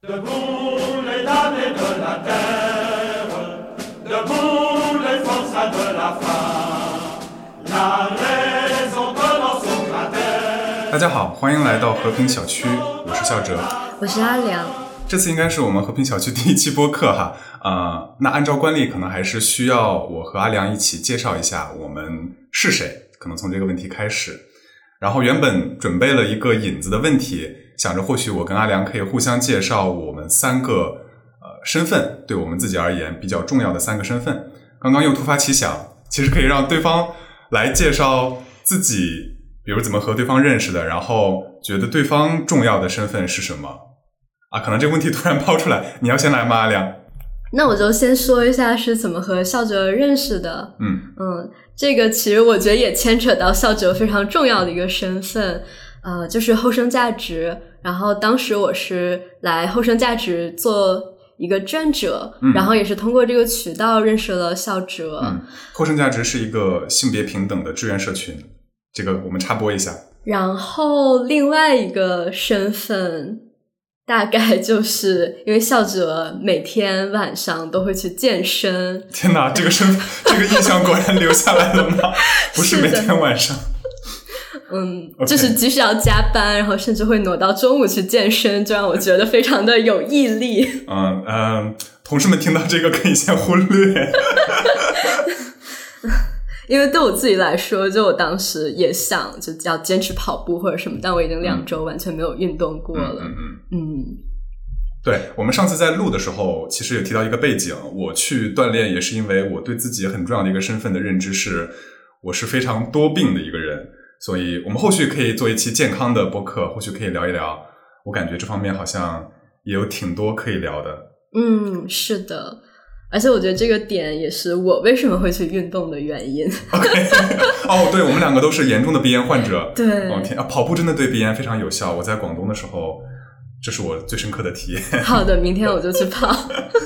大家好，欢迎来到和平小区，我是笑哲。我是阿良。这次应该是我们和平小区第一期播客哈，呃，那按照惯例，可能还是需要我和阿良一起介绍一下我们是谁，可能从这个问题开始。然后原本准备了一个引子的问题，想着或许我跟阿良可以互相介绍我们三个呃身份，对我们自己而言比较重要的三个身份。刚刚又突发奇想，其实可以让对方来介绍自己，比如怎么和对方认识的，然后觉得对方重要的身份是什么啊？可能这个问题突然抛出来，你要先来吗，阿良？那我就先说一下是怎么和笑哲认识的。嗯嗯，这个其实我觉得也牵扯到笑哲非常重要的一个身份，呃，就是后生价值。然后当时我是来后生价值做一个志愿者，嗯然后也是通过这个渠道认识了校哲。嗯，后生价值是一个性别平等的志愿社群，这个我们插播一下。然后另外一个身份。大概就是因为笑哲每天晚上都会去健身。天哪，这个身 这个印象果然留下来了吗？不是每天晚上。嗯就是即使要加班，然后甚至会挪到中午去健身，就让我觉得非常的有毅力。嗯嗯，同事们听到这个可以先忽略。因为对我自己来说，就我当时也想就要坚持跑步或者什么，但我已经两周完全没有运动过了。嗯嗯。嗯对，我们上次在录的时候，其实也提到一个背景，我去锻炼也是因为我对自己很重要的一个身份的认知是，我是非常多病的一个人，所以我们后续可以做一期健康的播客，或许可以聊一聊。我感觉这方面好像也有挺多可以聊的。嗯，是的。而且我觉得这个点也是我为什么会去运动的原因。OK，哦，对，我们两个都是严重的鼻炎患者。对，哦天啊，跑步真的对鼻炎非常有效。我在广东的时候，这是我最深刻的体验。好的，明天我就去跑。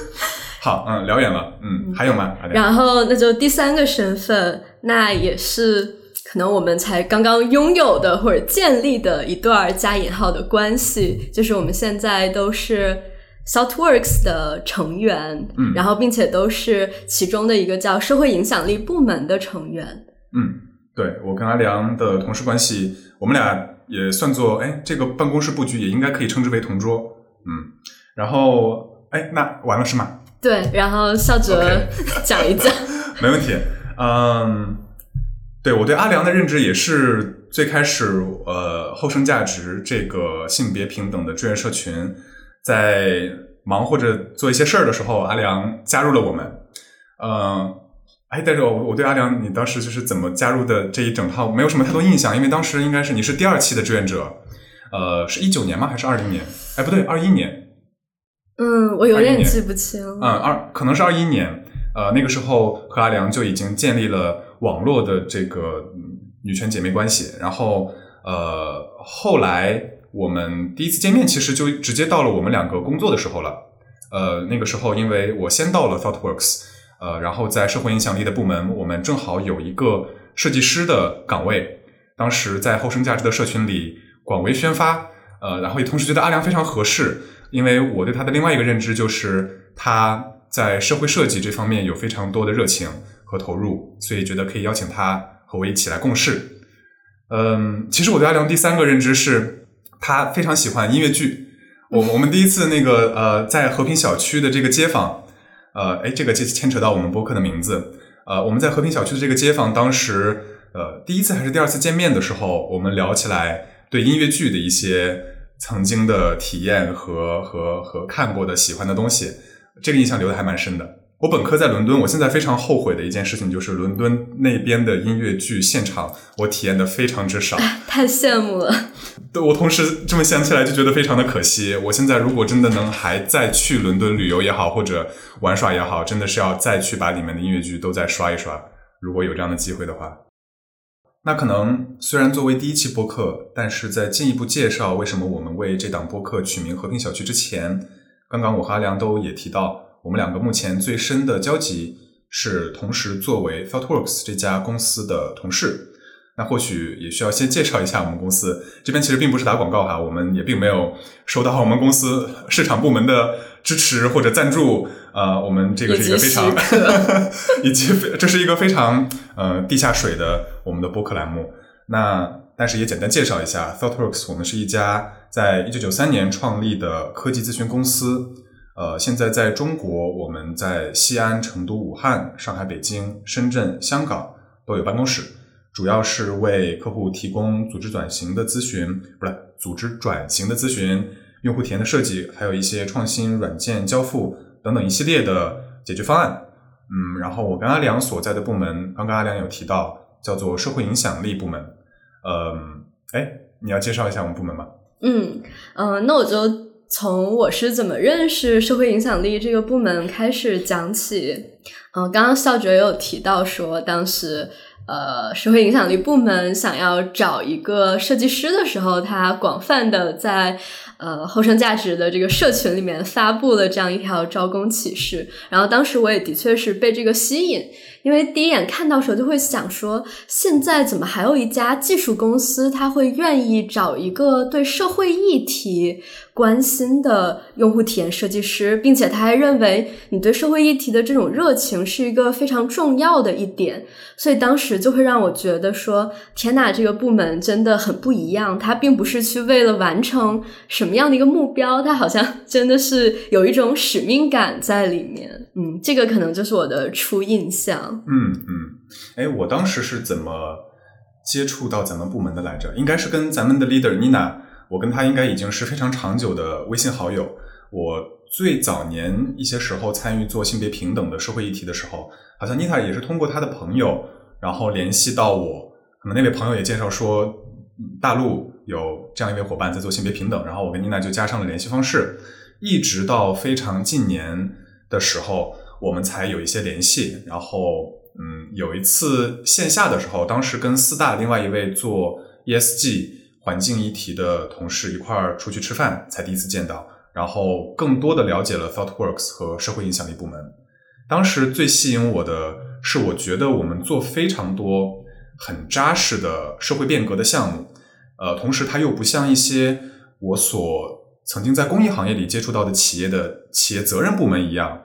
好，嗯，聊远了，嗯，还有吗？然后那就第三个身份，那也是可能我们才刚刚拥有的或者建立的一段加引号的关系，就是我们现在都是 Saltworks 的成员，嗯然后并且都是其中的一个叫社会影响力部门的成员。嗯，对我跟阿良的同事关系，我们俩也算作，哎，这个办公室布局也应该可以称之为同桌。嗯，然后，哎，那完了是吗？对，然后笑哲讲一讲。没问题。嗯，对我对阿良的认知也是最开始，呃，后生价值这个性别平等的志愿社群，在忙或者做一些事儿的时候，阿良加入了我们。嗯，哎，但是我我对阿良，你当时就是怎么加入的这一整套，没有什么太多印象，因为当时应该是你是第二期的志愿者，呃，是一九年吗？还是二零年？哎，不对，二一年。嗯，我有点记不清。嗯，二可能是二一年，呃，那个时候和阿良就已经建立了网络的这个女权姐妹关系，然后呃，后来我们第一次见面，其实就直接到了我们两个工作的时候了。呃，那个时候因为我先到了 ThoughtWorks，呃，然后在社会影响力的部门，我们正好有一个设计师的岗位，当时在后生价值的社群里广为宣发，呃，然后也同时觉得阿良非常合适，因为我对他的另外一个认知就是他在社会设计这方面有非常多的热情和投入，所以觉得可以邀请他和我一起来共事。嗯，其实我对阿良第三个认知是他非常喜欢音乐剧。我我们第一次那个呃，在和平小区的这个街坊，呃，哎，这个牵牵扯到我们播客的名字。呃，我们在和平小区的这个街坊，当时呃第一次还是第二次见面的时候，我们聊起来对音乐剧的一些曾经的体验和和和看过的喜欢的东西，这个印象留的还蛮深的。我本科在伦敦，我现在非常后悔的一件事情就是伦敦那边的音乐剧现场，我体验的非常之少。太羡慕了。对我同时这么想起来就觉得非常的可惜。我现在如果真的能还再去伦敦旅游也好，或者玩耍也好，真的是要再去把里面的音乐剧都再刷一刷。如果有这样的机会的话，那可能虽然作为第一期播客，但是在进一步介绍为什么我们为这档播客取名“和平小区”之前，刚刚我和阿良都也提到，我们两个目前最深的交集是同时作为 ThoughtWorks 这家公司的同事。那或许也需要先介绍一下我们公司。这边其实并不是打广告哈，我们也并没有收到我们公司市场部门的支持或者赞助。呃，我们这个是一个非常，以及 这是一个非常呃地下水的我们的播客栏目。那但是也简单介绍一下，ThoughtWorks，我们是一家在一九九三年创立的科技咨询公司。呃，现在在中国，我们在西安、成都、武汉、上海、北京、深圳、香港都有办公室。主要是为客户提供组织转型的咨询，不是组织转型的咨询、用户体验的设计，还有一些创新软件交付等等一系列的解决方案。嗯，然后我跟阿良所在的部门，刚刚阿良有提到叫做社会影响力部门。嗯，哎，你要介绍一下我们部门吗？嗯嗯，那我就从我是怎么认识社会影响力这个部门开始讲起。嗯，刚刚校哲有提到说当时。呃，社会影响力部门想要找一个设计师的时候，他广泛的在呃后生价值的这个社群里面发布了这样一条招工启事，然后当时我也的确是被这个吸引。因为第一眼看到时候就会想说，现在怎么还有一家技术公司，他会愿意找一个对社会议题关心的用户体验设计师，并且他还认为你对社会议题的这种热情是一个非常重要的一点，所以当时就会让我觉得说，天呐，这个部门真的很不一样，它并不是去为了完成什么样的一个目标，它好像 真的是有一种使命感在里面。嗯，这个可能就是我的初印象。嗯嗯，哎，我当时是怎么接触到咱们部门的来着？应该是跟咱们的 leader Nina，我跟她应该已经是非常长久的微信好友。我最早年一些时候参与做性别平等的社会议题的时候，好像 Nina 也是通过她的朋友，然后联系到我。可能那位朋友也介绍说，大陆有这样一位伙伴在做性别平等，然后我跟 Nina 就加上了联系方式，一直到非常近年的时候。我们才有一些联系，然后，嗯，有一次线下的时候，当时跟四大另外一位做 ESG 环境议题的同事一块儿出去吃饭，才第一次见到，然后更多的了解了 ThoughtWorks 和社会影响力部门。当时最吸引我的是，我觉得我们做非常多很扎实的社会变革的项目，呃，同时它又不像一些我所曾经在公益行业里接触到的企业的企业责任部门一样。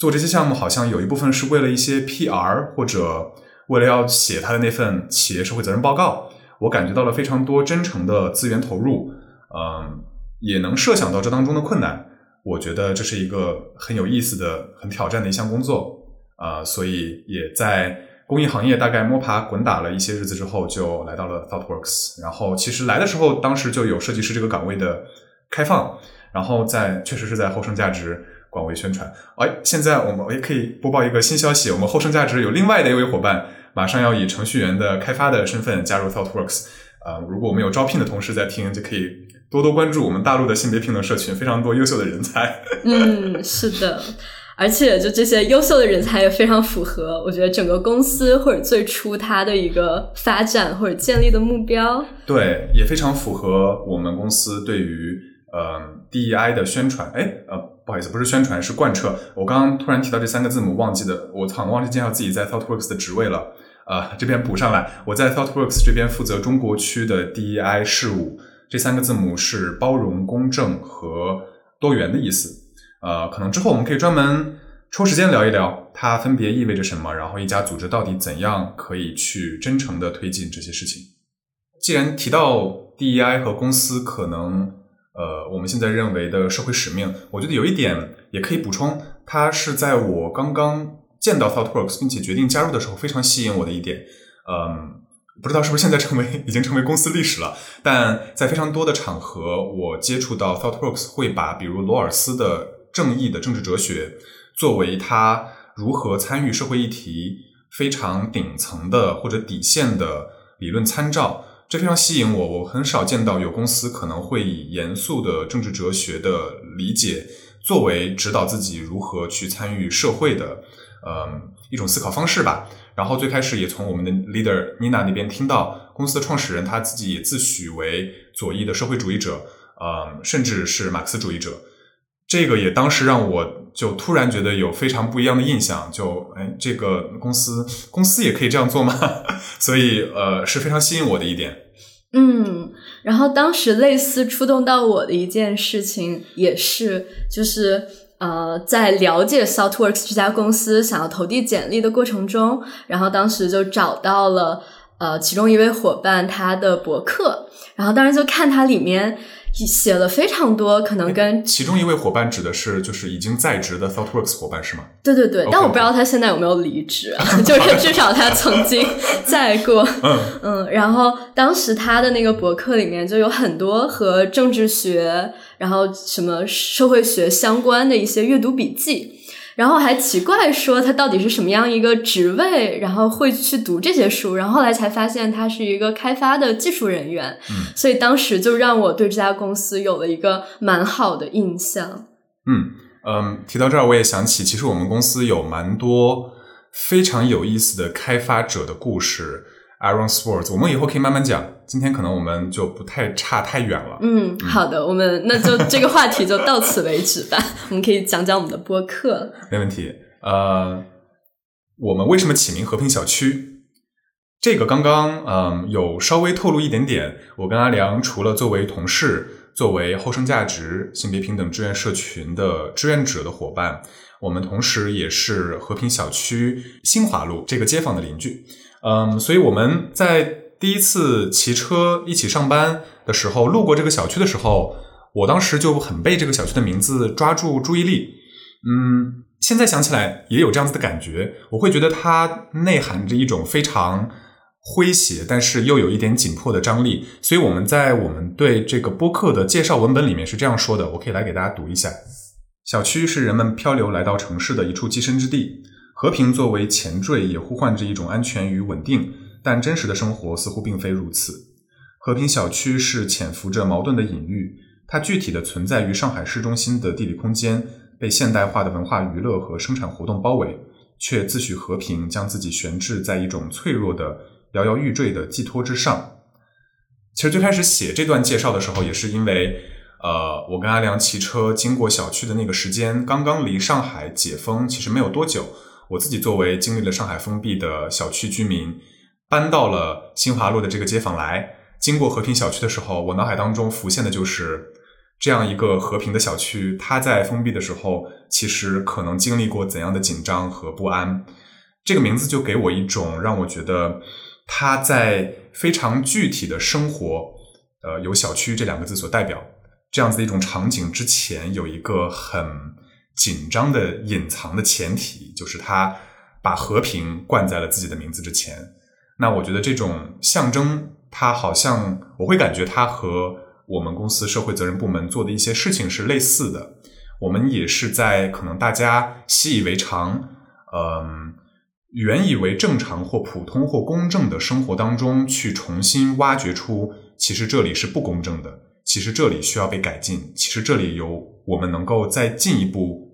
做这些项目好像有一部分是为了一些 PR 或者为了要写他的那份企业社会责任报告，我感觉到了非常多真诚的资源投入，嗯，也能设想到这当中的困难。我觉得这是一个很有意思的、很挑战的一项工作，啊，所以也在公益行业大概摸爬滚打了一些日子之后，就来到了 ThoughtWorks。然后其实来的时候，当时就有设计师这个岗位的开放，然后在确实是在后生价值。广为宣传。哎，现在我们也可以播报一个新消息：我们后生价值有另外的一位伙伴，马上要以程序员的开发的身份加入 ThoughtWorks。啊，如果我们有招聘的同事在听，就可以多多关注我们大陆的性别平等社群，非常多优秀的人才。嗯，是的，而且就这些优秀的人才也非常符合，我觉得整个公司或者最初它的一个发展或者建立的目标。对，也非常符合我们公司对于呃 DEI 的宣传。哎，呃。不好意思，不是宣传，是贯彻。我刚刚突然提到这三个字母，忘记的，我操，忘记介绍自己在 ThoughtWorks 的职位了。呃，这边补上来，我在 ThoughtWorks 这边负责中国区的 DEI 事务。这三个字母是包容、公正和多元的意思。呃，可能之后我们可以专门抽时间聊一聊，它分别意味着什么，然后一家组织到底怎样可以去真诚的推进这些事情。既然提到 DEI 和公司，可能。呃，我们现在认为的社会使命，我觉得有一点也可以补充，它是在我刚刚见到 ThoughtWorks 并且决定加入的时候非常吸引我的一点。嗯，不知道是不是现在成为已经成为公司历史了，但在非常多的场合，我接触到 ThoughtWorks 会把比如罗尔斯的正义的政治哲学作为他如何参与社会议题非常顶层的或者底线的理论参照。这非常吸引我，我很少见到有公司可能会以严肃的政治哲学的理解作为指导自己如何去参与社会的，嗯，一种思考方式吧。然后最开始也从我们的 leader Nina 那边听到，公司的创始人他自己也自诩为左翼的社会主义者，嗯，甚至是马克思主义者。这个也当时让我就突然觉得有非常不一样的印象，就哎，这个公司公司也可以这样做吗？所以呃是非常吸引我的一点。嗯，然后当时类似触动到我的一件事情也是，就是呃，在了解 Southworks 这家公司想要投递简历的过程中，然后当时就找到了呃其中一位伙伴他的博客，然后当时就看他里面。写了非常多，可能跟其中一位伙伴指的是就是已经在职的 ThoughtWorks 伙伴是吗？对对对，但我不知道他现在有没有离职，就是至少他曾经在过。嗯 嗯，然后当时他的那个博客里面就有很多和政治学，然后什么社会学相关的一些阅读笔记。然后还奇怪说他到底是什么样一个职位，然后会去读这些书，然后后来才发现他是一个开发的技术人员，所以当时就让我对这家公司有了一个蛮好的印象。嗯嗯，提到这儿我也想起，其实我们公司有蛮多非常有意思的开发者的故事。Aaron Swartz，我们以后可以慢慢讲。今天可能我们就不太差太远了。嗯，好的，我们那就这个话题就到此为止吧。我们可以讲讲我们的播客。没问题。呃，我们为什么起名和平小区？这个刚刚嗯有稍微透露一点点。我跟阿良除了作为同事，作为后生价值性别平等志愿社群的志愿者的伙伴，我们同时也是和平小区新华路这个街坊的邻居。嗯，所以我们在第一次骑车一起上班的时候，路过这个小区的时候，我当时就很被这个小区的名字抓住注意力。嗯，现在想起来也有这样子的感觉，我会觉得它内含着一种非常诙谐，但是又有一点紧迫的张力。所以我们在我们对这个播客的介绍文本里面是这样说的，我可以来给大家读一下：小区是人们漂流来到城市的一处栖身之地。和平作为前缀，也呼唤着一种安全与稳定，但真实的生活似乎并非如此。和平小区是潜伏着矛盾的隐喻，它具体的存在于上海市中心的地理空间，被现代化的文化娱乐和生产活动包围，却自诩和平，将自己悬置在一种脆弱的、摇摇欲坠的寄托之上。其实最开始写这段介绍的时候，也是因为，呃，我跟阿良骑车经过小区的那个时间，刚刚离上海解封，其实没有多久。我自己作为经历了上海封闭的小区居民，搬到了新华路的这个街坊来，经过和平小区的时候，我脑海当中浮现的就是这样一个和平的小区。它在封闭的时候，其实可能经历过怎样的紧张和不安？这个名字就给我一种让我觉得它在非常具体的生活，呃，由小区这两个字所代表这样子的一种场景之前，有一个很。紧张的隐藏的前提就是他把和平冠在了自己的名字之前。那我觉得这种象征，它好像我会感觉它和我们公司社会责任部门做的一些事情是类似的。我们也是在可能大家习以为常、嗯，原以为正常或普通或公正的生活当中，去重新挖掘出，其实这里是不公正的，其实这里需要被改进，其实这里有我们能够再进一步。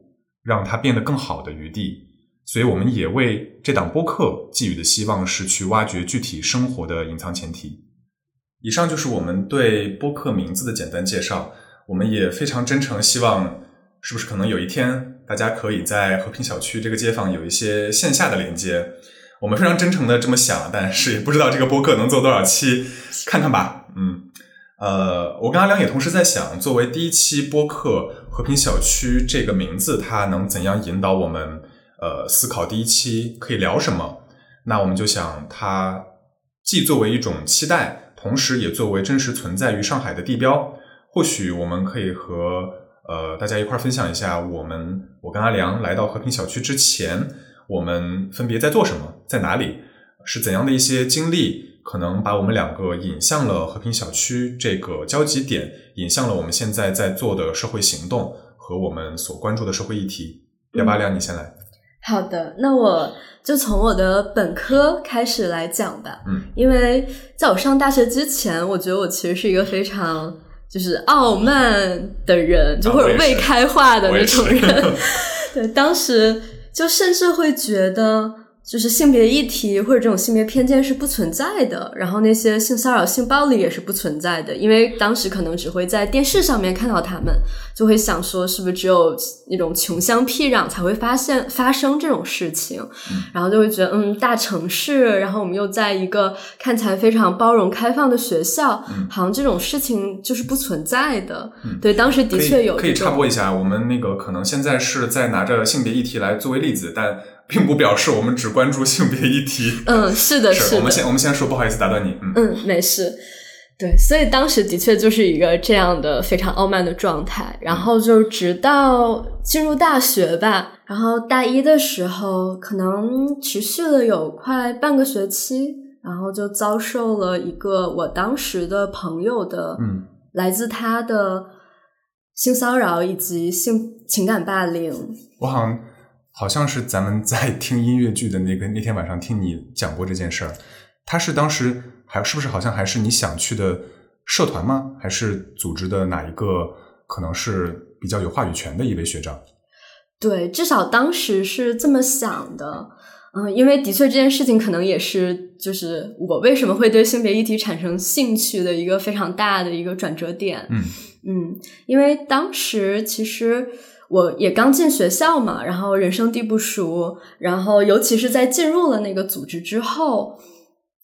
让它变得更好的余地，所以我们也为这档播客寄予的希望是去挖掘具体生活的隐藏前提。以上就是我们对播客名字的简单介绍。我们也非常真诚希望，是不是可能有一天大家可以在和平小区这个街坊有一些线下的连接？我们非常真诚的这么想，但是也不知道这个播客能做多少期，看看吧。嗯。呃，我跟阿良也同时在想，作为第一期播客《和平小区》这个名字，它能怎样引导我们呃思考第一期可以聊什么？那我们就想，它既作为一种期待，同时也作为真实存在于上海的地标。或许我们可以和呃大家一块儿分享一下，我们我跟阿良来到和平小区之前，我们分别在做什么，在哪里，是怎样的一些经历。可能把我们两个引向了和平小区这个交集点，引向了我们现在在做的社会行动和我们所关注的社会议题。幺八亮，你先来。好的，那我就从我的本科开始来讲吧。嗯，因为在我上大学之前，我觉得我其实是一个非常就是傲慢的人，就或者未开化的那种人。对，当时就甚至会觉得。就是性别议题或者这种性别偏见是不存在的，然后那些性骚扰、性暴力也是不存在的，因为当时可能只会在电视上面看到他们，就会想说是不是只有那种穷乡僻壤才会发现发生这种事情，然后就会觉得嗯，大城市，然后我们又在一个看起来非常包容开放的学校，好像这种事情就是不存在的。对，当时的确有可以插播一下，我们那个可能现在是在拿着性别议题来作为例子，但并不表示我们只关注性别议题。嗯，是的，是的，我们先我们先说，不好意思打断你，嗯，嗯，没事。对，所以当时的确就是一个这样的非常傲慢的状态，然后就直到进入大学吧，然后大一的时候可能持续了有快半个学期，然后就遭受了一个我当时的朋友的，嗯，来自他的性骚扰以及性情感霸凌。我好像好像是咱们在听音乐剧的那个那天晚上听你讲过这件事儿，他是当时还是不是好像还是你想去的社团吗？还是组织的哪一个可能是比较有话语权的一位学长？对，至少当时是这么想的。嗯，因为的确这件事情可能也是，就是我为什么会对性别议题产生兴趣的一个非常大的一个转折点。嗯嗯，因为当时其实我也刚进学校嘛，然后人生地不熟，然后尤其是在进入了那个组织之后，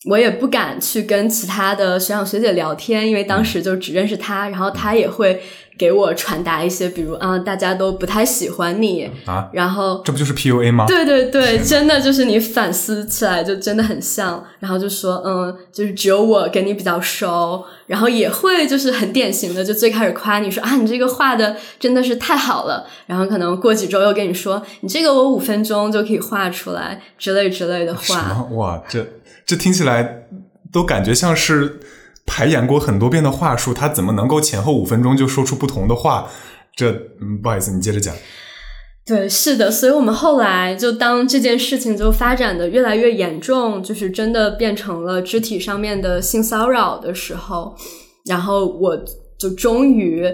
我也不敢去跟其他的学长学姐聊天，因为当时就只认识他，然后他也会给我传达一些，比如啊，大家都不太喜欢你，啊，然后这不就是 PUA 吗？对对对，真的就是你反思起来就真的很像，然后就说嗯，就是只有我跟你比较熟，然后也会就是很典型的，就最开始夸你说啊，你这个画的真的是太好了，然后可能过几周又跟你说，你这个我五分钟就可以画出来之类之类的什话，么？哇，这这听起来都感觉像是排演过很多遍的话术，他怎么能够前后五分钟就说出不同的话？这，嗯，不好意思，你接着讲。对，是的，所以我们后来就当这件事情就发展的越来越严重，就是真的变成了肢体上面的性骚扰的时候，然后我就终于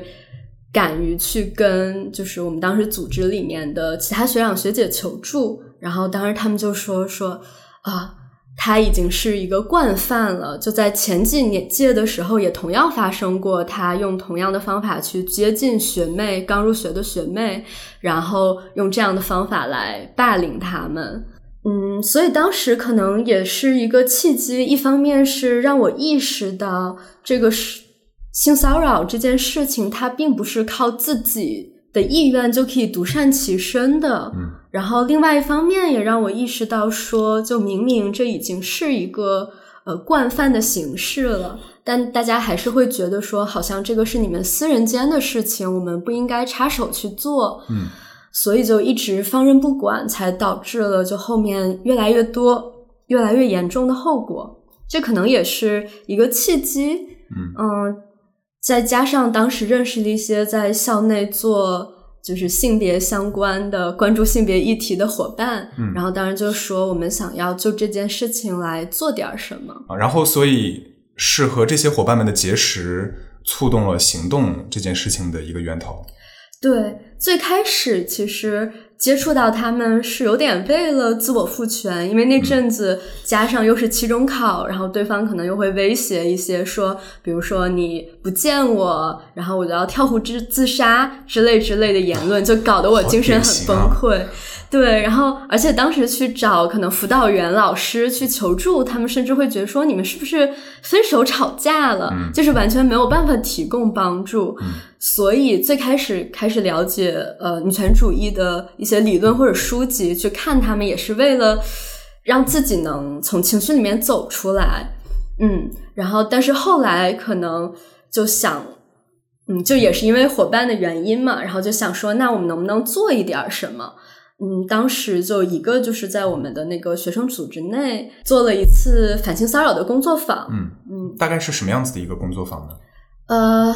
敢于去跟就是我们当时组织里面的其他学长学姐求助，然后当时他们就说说啊。他已经是一个惯犯了，就在前几年届的时候，也同样发生过，他用同样的方法去接近学妹，刚入学的学妹，然后用这样的方法来霸凌他们。嗯，所以当时可能也是一个契机，一方面是让我意识到这个是性骚扰这件事情，它并不是靠自己的意愿就可以独善其身的。嗯然后另外一方面也让我意识到说，就明明这已经是一个呃惯犯的形式了，但大家还是会觉得说，好像这个是你们私人间的事情，我们不应该插手去做。嗯，所以就一直放任不管，才导致了就后面越来越多、越来越严重的后果。这可能也是一个契机。嗯嗯，再加上当时认识了一些在校内做就是性别相关的、关注性别议题的伙伴，嗯然后当然就说我们想要就这件事情来做点儿什么。啊，然后所以是和这些伙伴们的结识，触动了行动这件事情的一个源头。对，最开始其实接触到他们是有点为了自我赋权，因为那阵子加上又是期中考，然后对方可能又会威胁一些说，比如说你不见我，然后我就要跳湖自自杀之类之类的言论，就搞得我精神很崩溃。对，然后而且当时去找可能辅导员老师去求助，他们甚至会觉得说你们是不是分手吵架了，嗯就是完全没有办法提供帮助。所以最开始开始了解呃女权主义的一些理论或者书籍，去看他们也是为了让自己能从情绪里面走出来。嗯，然后但是后来可能就想。嗯，就也是因为伙伴的原因嘛，然后就想说，那我们能不能做一点儿什么？嗯，当时就一个就是在我们的那个学生组织内做了一次反性骚扰的工作坊。嗯嗯，大概是什么样子的一个工作坊呢？呃，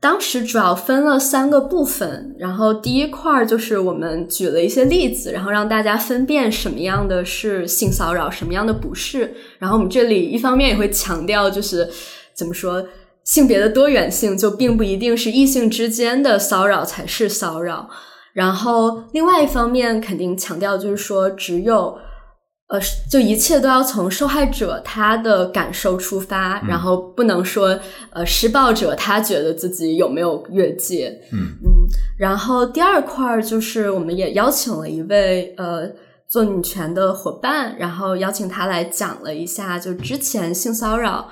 当时主要分了三个部分，然后第一块儿就是我们举了一些例子，然后让大家分辨什么样的是性骚扰，什么样的不是。然后我们这里一方面也会强调，就是怎么说。性别的多元性就并不一定是异性之间的骚扰才是骚扰，然后另外一方面肯定强调就是说，只有呃，就一切都要从受害者他的感受出发，然后不能说呃施暴者他觉得自己有没有越界，嗯嗯。然后第二块儿就是我们也邀请了一位呃做女权的伙伴，然后邀请他来讲了一下就之前性骚扰。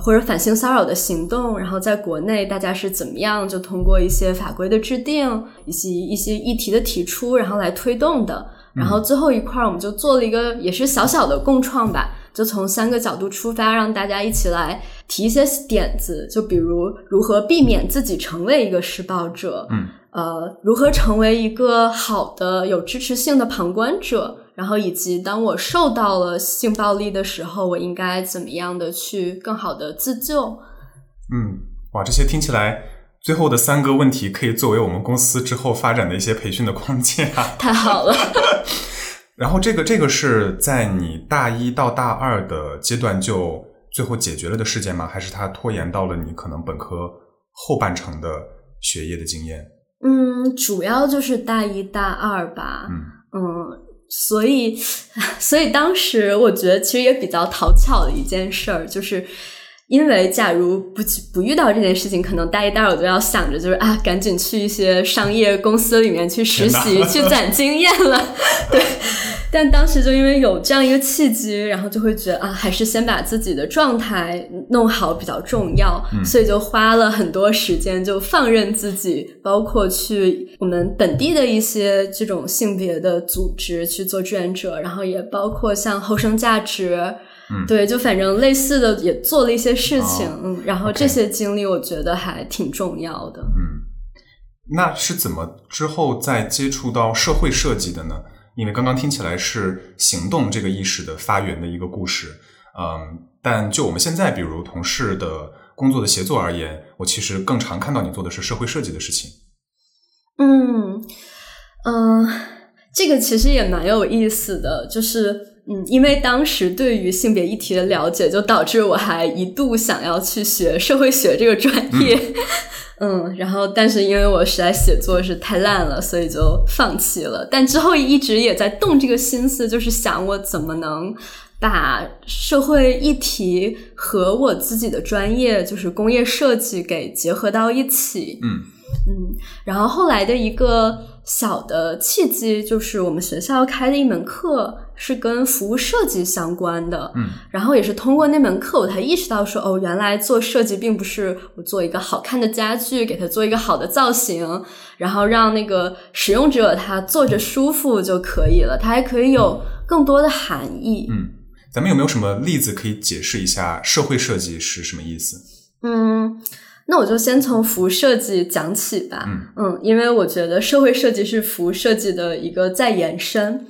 或者反性骚扰的行动，然后在国内大家是怎么样就通过一些法规的制定，以及一些议题的提出，然后来推动的。然后最后一块儿，我们就做了一个也是小小的共创吧，就从三个角度出发，让大家一起来提一些点子，就比如如何避免自己成为一个施暴者，嗯，呃，如何成为一个好的有支持性的旁观者。然后以及当我受到了性暴力的时候，我应该怎么样的去更好的自救？嗯，哇，这些听起来最后的三个问题可以作为我们公司之后发展的一些培训的框架。太好了。然后这个这个是在你大一到大二的阶段就最后解决了的事件吗？还是它拖延到了你可能本科后半程的学业的经验？嗯，主要就是大一大二吧。嗯嗯。所以，所以当时我觉得其实也比较讨巧的一件事儿，就是因为假如不不遇到这件事情，可能大一、大二我都要想着就是啊，赶紧去一些商业公司里面去实习，去攒经验了，对。但当时就因为有这样一个契机，然后就会觉得啊，还是先把自己的状态弄好比较重要，所以就花了很多时间，就放任自己，包括去我们本地的一些这种性别的组织去做志愿者，然后也包括像后生价值，嗯，对，就反正类似的也做了一些事情，嗯，然后这些经历我觉得还挺重要的，嗯，那是怎么之后再接触到社会设计的呢？因为刚刚听起来是行动这个意识的发源的一个故事，嗯，但就我们现在比如同事的工作的协作而言，我其实更常看到你做的是社会设计的事情。嗯嗯，这个其实也蛮有意思的，就是嗯，因为当时对于性别议题的了解，就导致我还一度想要去学社会学这个专业。嗯，然后但是因为我实在写作是太烂了，所以就放弃了。但之后一直也在动这个心思，就是想我怎么能把社会议题和我自己的专业，就是工业设计给结合到一起。嗯嗯，然后后来的一个小的契机，就是我们学校开的一门课。是跟服务设计相关的，嗯，然后也是通过那门课，我才意识到说，哦，原来做设计并不是我做一个好看的家具，给它做一个好的造型，然后让那个使用者他坐着舒服就可以了，它还可以有更多的含义。嗯，咱们有没有什么例子可以解释一下社会设计是什么意思？嗯，那我就先从服务设计讲起吧。嗯嗯，因为我觉得社会设计是服务设计的一个再延伸。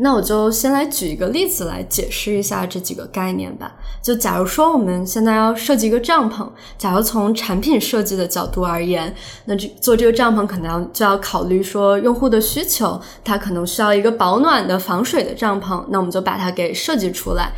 那我就先来举一个例子来解释一下这几个概念吧。就假如说我们现在要设计一个帐篷，假如从产品设计的角度而言，那这做这个帐篷可能要就要考虑说用户的需求，他可能需要一个保暖的、防水的帐篷，那我们就把它给设计出来。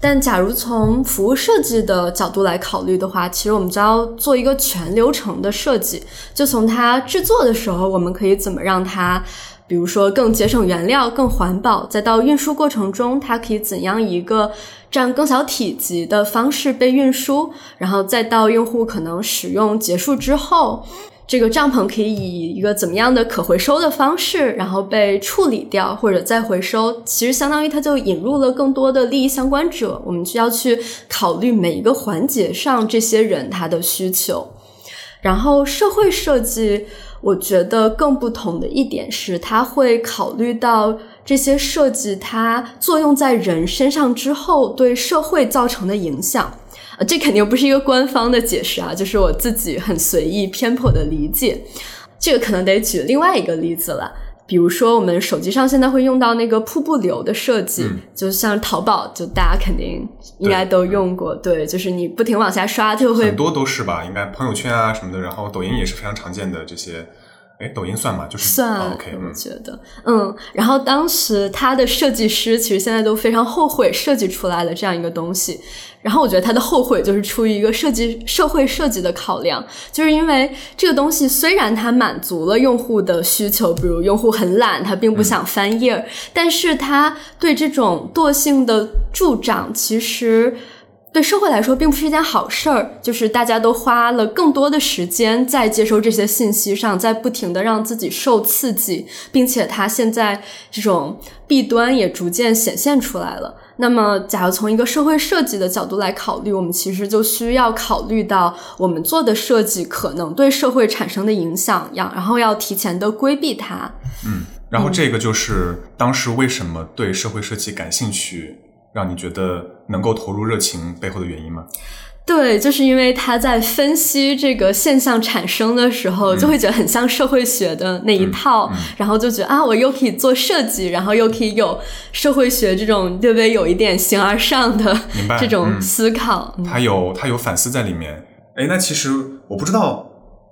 但假如从服务设计的角度来考虑的话，其实我们就要做一个全流程的设计，就从它制作的时候，我们可以怎么让它。比如说更节省原料、更环保，再到运输过程中，它可以怎样一个占更小体积的方式被运输，然后再到用户可能使用结束之后，这个帐篷可以以一个怎么样的可回收的方式，然后被处理掉或者再回收。其实相当于它就引入了更多的利益相关者，我们需要去考虑每一个环节上这些人他的需求，然后社会设计。我觉得更不同的一点是，它会考虑到这些设计它作用在人身上之后对社会造成的影响。呃，这肯定不是一个官方的解释啊，就是我自己很随意偏颇的理解。这个可能得举另外一个例子了。比如说，我们手机上现在会用到那个瀑布流的设计，就像淘宝，就大家肯定应该都用过。对，就是你不停往下刷，就会很多都是吧？应该朋友圈啊什么的，然后抖音也是非常常见的这些哎，抖音算吗？就是算、哦 OK，我嗯觉得，嗯。然后当时他的设计师其实现在都非常后悔设计出来了这样一个东西。然后我觉得他的后悔就是出于一个设计社会设计的考量，就是因为这个东西虽然它满足了用户的需求，比如用户很懒，他并不想翻页儿，但是他对这种惰性的助长，其实对社会来说并不是一件好事儿。就是大家都花了更多的时间在接收这些信息上，在不停的让自己受刺激，并且它现在这种弊端也逐渐显现出来了。那么，假如从一个社会设计的角度来考虑，我们其实就需要考虑到我们做的设计可能对社会产生的影响，要然后要提前的规避它。嗯然后这个就是当时为什么对社会设计感兴趣，让你觉得能够投入热情背后的原因吗？对，就是因为他在分析这个现象产生的时候，就会觉得很像社会学的那一套，然后就觉得啊，我又可以做设计，然后又可以有社会学这种略微有一点形而上的这种嗯思考。嗯他有他有反思在里面。哎，那其实我不知道，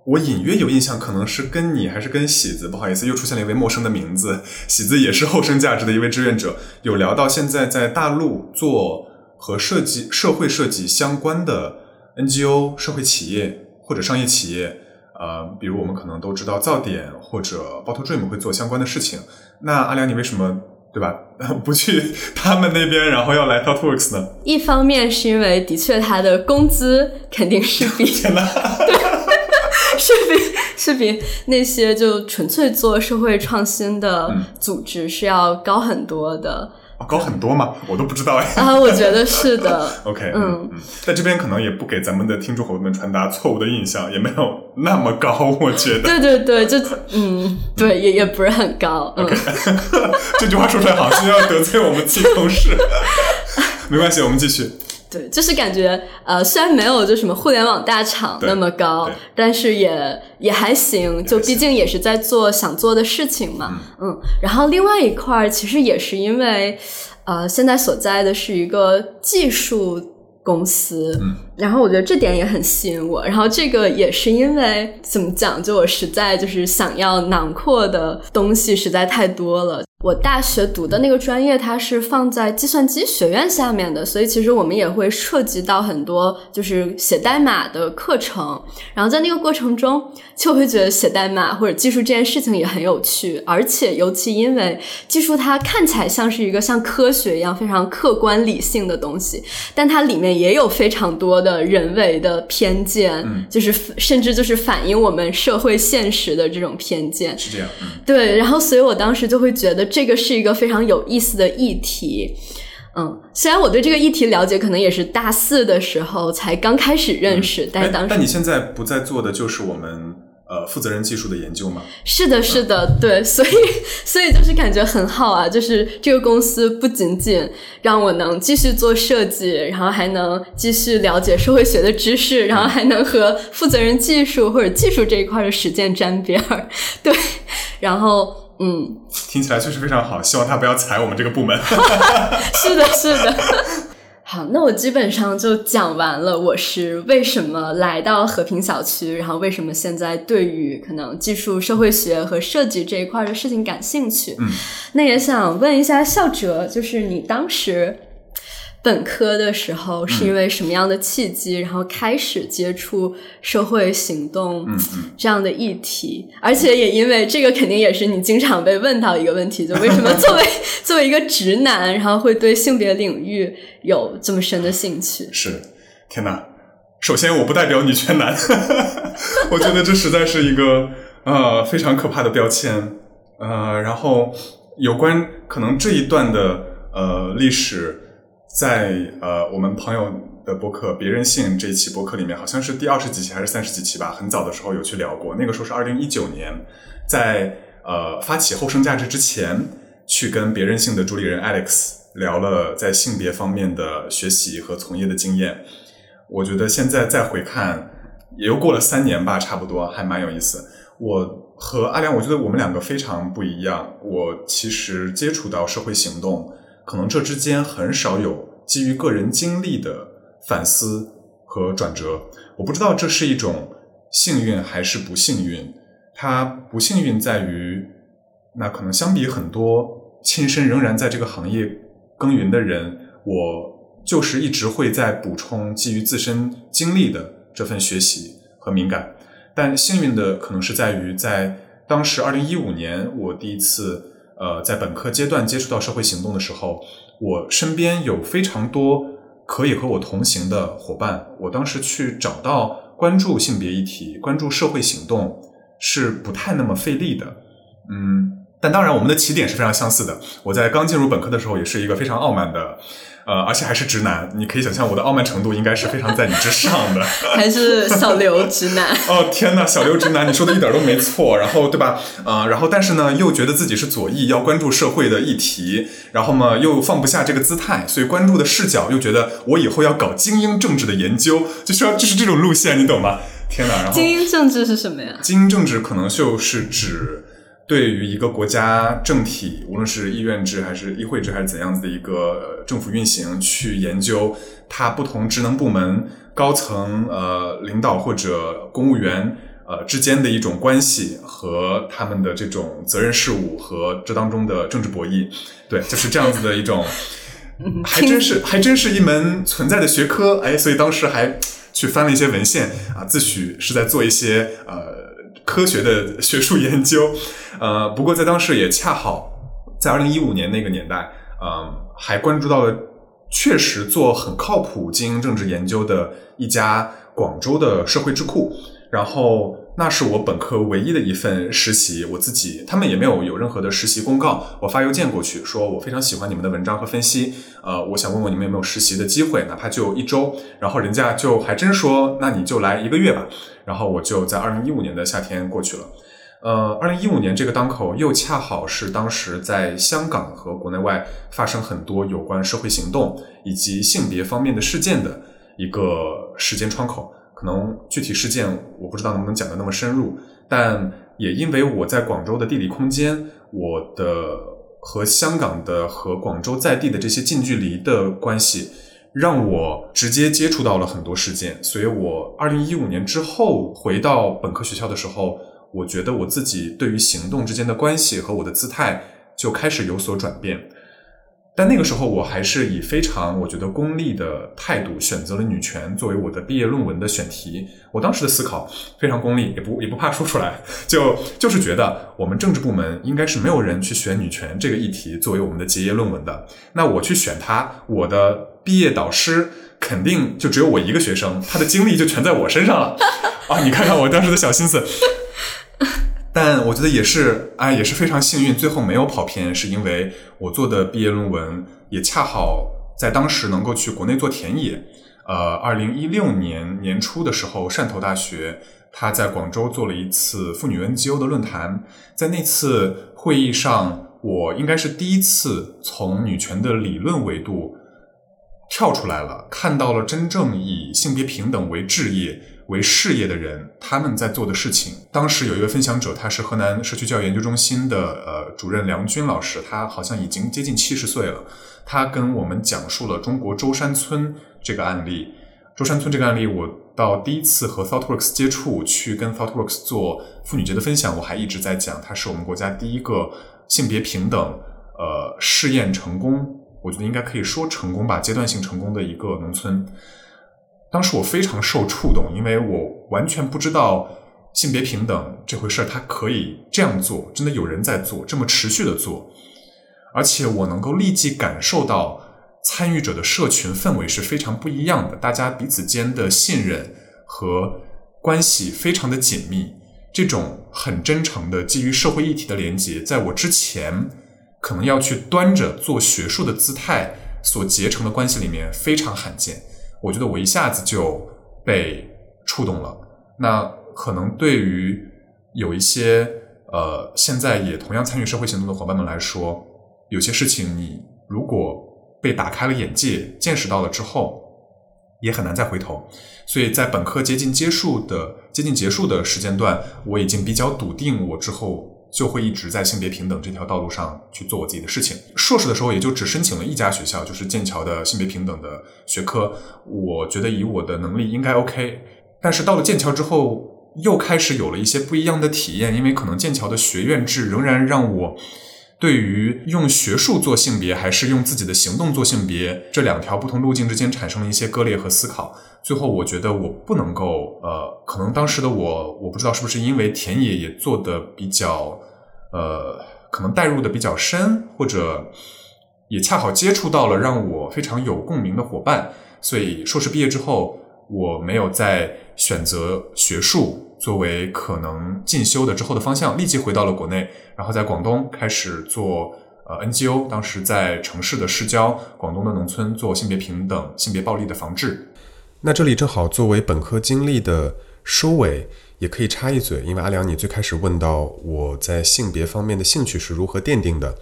我隐约有印象，可能是跟你还是跟喜子，不好意思，又出现了一位陌生的名字。喜子也是后生价值的一位志愿者，有聊到现在在大陆做和设计、社会设计相关的 NGO、社会企业或者商业企业。呃，比如我们可能都知道噪点或者包头 Dream 会做相关的事情。那阿良，你为什么对吧 不去他们那边，然后要来 ThoughtWorks 呢？一方面是因为的确他的工资肯定是比天哪！是比是比那些就纯粹做社会创新的嗯组织是要高很多的。哦高很多吗？我都不知道哎。啊，我觉得是的。OK，嗯嗯，在这边可能也不给咱们的听众朋友们传达错误的印象，也没有那么高，我觉得。对对对，就 嗯，对，也也不是很高。嗯。这句话说出来好像要得罪我们自己同事。没关系，我们继续。对，就是感觉呃，虽然没有就什么互联网大厂那么高，但是也也还行，就毕竟也是在做想做的事情嘛，嗯然后另外一块儿其实也是因为呃，现在所在的是一个技术公司，嗯然后我觉得这点也很吸引我，然后这个也是因为怎么讲，就我实在就是想要囊括的东西实在太多了。我大学读的那个专业，它是放在计算机学院下面的，所以其实我们也会涉及到很多就是写代码的课程。然后在那个过程中，就会觉得写代码或者技术这件事情也很有趣，而且尤其因为技术它看起来像是一个像科学一样非常客观理性的东西，但它里面也有非常多的人为的偏见，嗯就是甚至就是反映我们社会现实的这种偏见。是这样，嗯，对，然后所以我当时就会觉得这个是一个非常有意思的议题。嗯，虽然我对这个议题了解可能也是大四的时候才刚开始认识，但是当但你现在不再做的就是我们呃负责人技术的研究吗？是的，是的，对，所以所以就是感觉很好啊，就是这个公司不仅仅让我能继续做设计，然后还能继续了解社会学的知识，然后还能和负责人技术或者技术这一块的实践沾边儿，对，然后嗯，听起来确实非常好，希望他不要踩我们这个部门。是的，是的。好，那我基本上就讲完了，我是为什么来到和平小区，然后为什么现在对于可能技术、社会学和设计这一块的事情感兴趣。嗯，那也想问一下笑哲，就是你当时本科的时候是因为什么样的契机，然后开始接触社会行动这样的议题？而且也因为这个，肯定也是你经常被问到一个问题，就为什么作为 作为一个直男，然后会对性别领域有这么深的兴趣？是，天哪！首先，我不代表女权男，我觉得这实在是一个呃非常可怕的标签。呃，然后有关可能这一段的呃历史，在呃我们朋友的博客《别任性》这一期博客里面，好像是第二十几期还是三十几期吧，很早的时候有去聊过。那个时候是二零一九年，在呃发起后生价值之前，去跟别任性的主理人 Alex 聊了在性别方面的学习和从业的经验。我觉得现在再回看，也又过了三年吧，差不多，还蛮有意思。我和阿良，我觉得我们两个非常不一样。我其实接触到社会行动，可能这之间很少有基于个人经历的反思和转折。我不知道这是一种幸运还是不幸运。它不幸运在于，那可能相比很多亲身仍然在这个行业耕耘的人，我就是一直会在补充基于自身经历的这份学习和敏感。但幸运的可能是在于，在当时二零一五年，我第一次呃在本科阶段接触到社会行动的时候，我身边有非常多可以和我同行的伙伴。我当时去找到关注性别议题、关注社会行动是不太那么费力的，嗯。但当然，我们的起点是非常相似的。我在刚进入本科的时候，也是一个非常傲慢的。呃，而且还是直男，你可以想象我的傲慢程度应该是非常在你之上的。还是小刘直男？哦天呐，小刘直男，你说的一点都没错。然后对吧？呃，然后但是呢，又觉得自己是左翼，要关注社会的议题，然后嘛，又放不下这个姿态，所以关注的视角又觉得我以后要搞精英政治的研究，就是要就是这种路线，你懂吗？天呐，然后精英政治是什么呀？精英政治可能就是指。对于一个国家政体，无论是议院制还是议会制还是怎样子的一个政府运行，去研究它不同职能部门高层呃领导或者公务员呃之间的一种关系和他们的这种责任事务和这当中的政治博弈，对，就是这样子的一种，还真是还真是一门存在的学科，哎，所以当时还去翻了一些文献啊，自诩是在做一些呃。科学的 学术研究，呃，不过在当时也恰好在二零一五年那个年代，嗯，还关注到了确实做很靠谱精英政治研究的一家广州的社会智库，然后。那是我本科唯一的一份实习，我自己他们也没有有任何的实习公告，我发邮件过去说我非常喜欢你们的文章和分析，呃，我想问问你们有没有实习的机会，哪怕就一周，然后人家就还真说那你就来一个月吧，然后我就在二零一五年的夏天过去了，呃，二零一五年这个当口又恰好是当时在香港和国内外发生很多有关社会行动以及性别方面的事件的一个时间窗口。可能具体事件我不知道能不能讲的那么深入，但也因为我在广州的地理空间，我的和香港的和广州在地的这些近距离的关系，让我直接接触到了很多事件。所以我二零一五年之后回到本科学校的时候，我觉得我自己对于行动之间的关系和我的姿态就开始有所转变。但那个时候，我还是以非常我觉得功利的态度选择了女权作为我的毕业论文的选题。我当时的思考非常功利，也不也不怕说出来，就就是觉得我们政治部门应该是没有人去选女权这个议题作为我们的结业论文的。那我去选它，我的毕业导师肯定就只有我一个学生，他的精力就全在我身上了。啊，你看看我当时的小心思。但我觉得也是，哎，也是非常幸运，最后没有跑偏，是因为我做的毕业论文也恰好在当时能够去国内做田野。呃，二零一六年年初的时候，汕头大学他在广州做了一次妇女 NGO 的论坛，在那次会议上，我应该是第一次从女权的理论维度跳出来了，看到了真正以性别平等为置业。为事业的人，他们在做的事情。当时有一位分享者，他是河南社区教育研究中心的呃主任梁军老师，他好像已经接近七十岁了。他跟我们讲述了中国舟山村这个案例。舟山村这个案例，我到第一次和 ThoughtWorks 接触，去跟 ThoughtWorks 做妇女节的分享，我还一直在讲，它是我们国家第一个性别平等呃试验成功，我觉得应该可以说成功吧，阶段性成功的一个农村。当时我非常受触动，因为我完全不知道性别平等这回事儿，它可以这样做，真的有人在做，这么持续的做，而且我能够立即感受到参与者的社群氛围是非常不一样的，大家彼此间的信任和关系非常的紧密，这种很真诚的基于社会议题的连接，在我之前可能要去端着做学术的姿态所结成的关系里面非常罕见。我觉得我一下子就被触动了。那可能对于有一些呃现在也同样参与社会行动的伙伴们来说，有些事情你如果被打开了眼界、见识到了之后，也很难再回头。所以在本科接近结束的接近结束的时间段，我已经比较笃定，我之后。就会一直在性别平等这条道路上去做我自己的事情。硕士的时候也就只申请了一家学校，就是剑桥的性别平等的学科。我觉得以我的能力应该 OK。但是到了剑桥之后，又开始有了一些不一样的体验，因为可能剑桥的学院制仍然让我对于用学术做性别还是用自己的行动做性别这两条不同路径之间产生了一些割裂和思考。最后，我觉得我不能够，呃，可能当时的我，我不知道是不是因为田野也做的比较，呃，可能带入的比较深，或者也恰好接触到了让我非常有共鸣的伙伴，所以硕士毕业之后，我没有再选择学术作为可能进修的之后的方向，立即回到了国内，然后在广东开始做呃 NGO，当时在城市的市郊、广东的农村做性别平等、性别暴力的防治。那这里正好作为本科经历的收尾，也可以插一嘴，因为阿良，你最开始问到我在性别方面的兴趣是如何奠定的，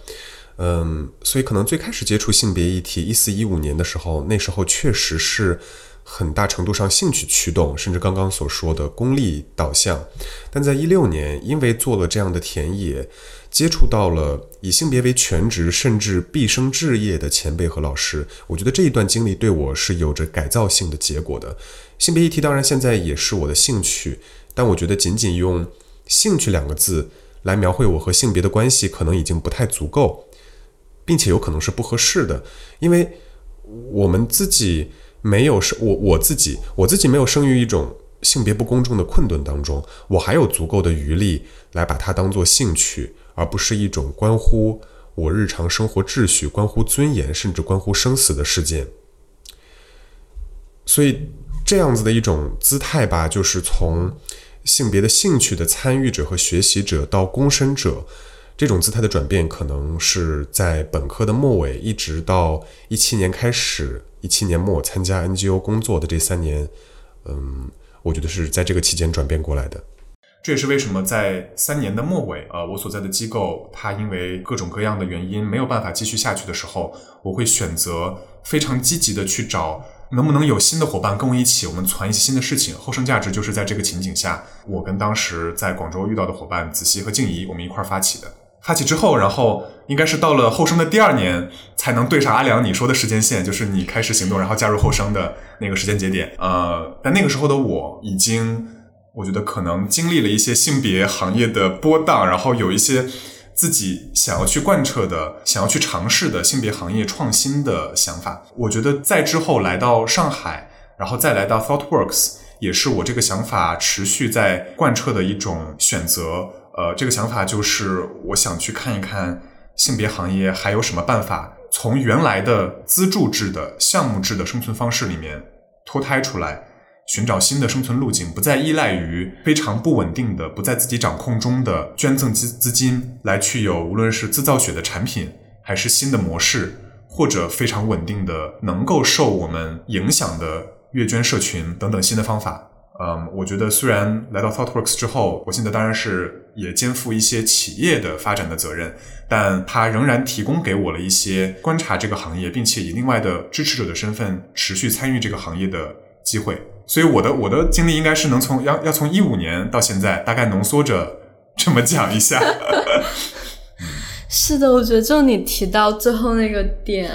嗯，所以可能最开始接触性别议题，一四一五年的时候，那时候确实是很大程度上兴趣驱动，甚至刚刚所说的功利导向，但在一六年，因为做了这样的田野。接触到了以性别为全职甚至毕生志业的前辈和老师，我觉得这一段经历对我是有着改造性的结果的。性别议题当然现在也是我的兴趣，但我觉得仅仅用“兴趣”两个字来描绘我和性别的关系，可能已经不太足够，并且有可能是不合适的，因为我们自己没有生我我自己我自己没有生于一种性别不公正的困顿当中，我还有足够的余力来把它当做兴趣。而不是一种关乎我日常生活秩序、关乎尊严，甚至关乎生死的事件。所以，这样子的一种姿态吧，就是从性别的兴趣的参与者和学习者到躬身者，这种姿态的转变，可能是在本科的末尾，一直到一七年开始，一七年末参加 NGO 工作的这三年，嗯，我觉得是在这个期间转变过来的。这也是为什么在三年的末尾，呃，我所在的机构它因为各种各样的原因没有办法继续下去的时候，我会选择非常积极的去找能不能有新的伙伴跟我一起，我们传一些新的事情。后生价值就是在这个情景下，我跟当时在广州遇到的伙伴子熙和静怡，我们一块儿发起的。发起之后，然后应该是到了后生的第二年才能对上阿良你说的时间线，就是你开始行动，然后加入后生的那个时间节点。呃，但那个时候的我已经。我觉得可能经历了一些性别行业的波荡，然后有一些自己想要去贯彻的、想要去尝试的性别行业创新的想法。我觉得在之后来到上海，然后再来到 ThoughtWorks，也是我这个想法持续在贯彻的一种选择。呃，这个想法就是我想去看一看性别行业还有什么办法从原来的资助制的项目制的生存方式里面脱胎出来。寻找新的生存路径，不再依赖于非常不稳定的、不在自己掌控中的捐赠资资金来去有，无论是自造血的产品，还是新的模式，或者非常稳定的能够受我们影响的月捐社群等等新的方法。嗯，我觉得虽然来到 ThoughtWorks 之后，我现在当然是也肩负一些企业的发展的责任，但它仍然提供给我了一些观察这个行业，并且以另外的支持者的身份持续参与这个行业的机会。所以我的我的经历应该是能从要要从一五年到现在，大概浓缩着这么讲一下。是的，我觉得就你提到最后那个点，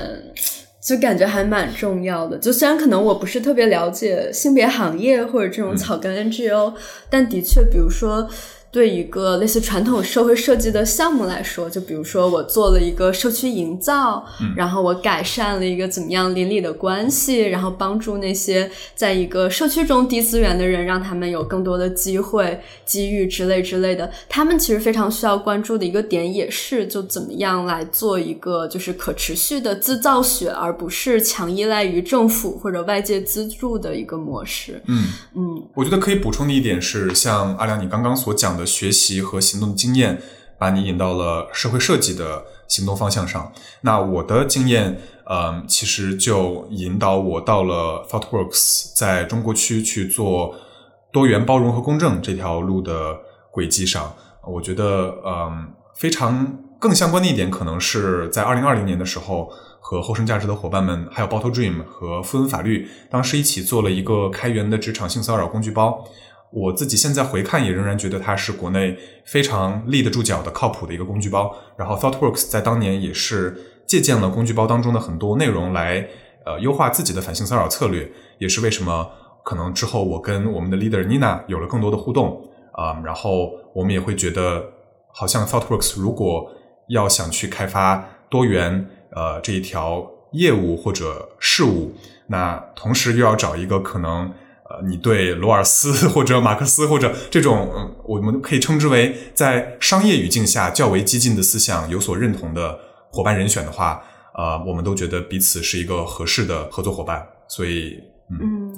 就感觉还蛮重要的。就虽然可能我不是特别了解性别行业或者这种草根 NGO，但的确，比如说。对一个类似传统社会设计的项目来说，就比如说我做了一个社区营造，然后我改善了一个怎么样邻里的关系，然后帮助那些在一个社区中低资源的人，让他们有更多的机会、机遇之类之类的。他们其实非常需要关注的一个点也是，就怎么样来做一个就是可持续的自造血，而不是强依赖于政府或者外界资助的一个模式。嗯嗯，我觉得可以补充的一点是，像阿良你刚刚所讲的。学习和行动经验，把你引到了社会设计的行动方向上。那我的经验，嗯，其实就引导我到了 ThoughtWorks，在中国区去做多元包容和公正这条路的轨迹上。我觉得，嗯，非常更相关的一点，可能是在二零二零年的时候，和后生价值的伙伴们，还有 Bottle Dream 和富恩法律，当时一起做了一个开源的职场性骚扰工具包。我自己现在回看，也仍然觉得它是国内非常立得住脚的、靠谱的一个工具包。然后，ThoughtWorks 在当年也是借鉴了工具包当中的很多内容来，呃，优化自己的反性骚扰策略。也是为什么可能之后我跟我们的 leader Nina 有了更多的互动。啊、然后我们也会觉得，好像 ThoughtWorks 如果要想去开发多元呃这一条业务或者事务，那同时又要找一个可能呃你对罗尔斯或者马克思或者这种、嗯我们可以称之为在商业语境下较为激进的思想有所认同的伙伴人选的话，呃，我们都觉得彼此是一个合适的合作伙伴，所以嗯，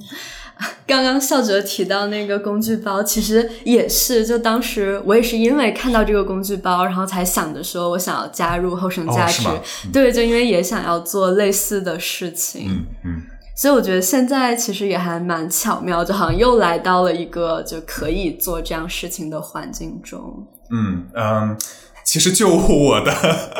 刚刚笑哲提到那个工具包，其实也是，就当时我也是因为看到这个工具包，然后才想着说我想要加入后生价值，对，就因为也想要做类似的事情，嗯嗯。所以我觉得现在其实也还蛮巧妙，就好像又来到了一个就可以做这样事情的环境中。嗯嗯，其实就我的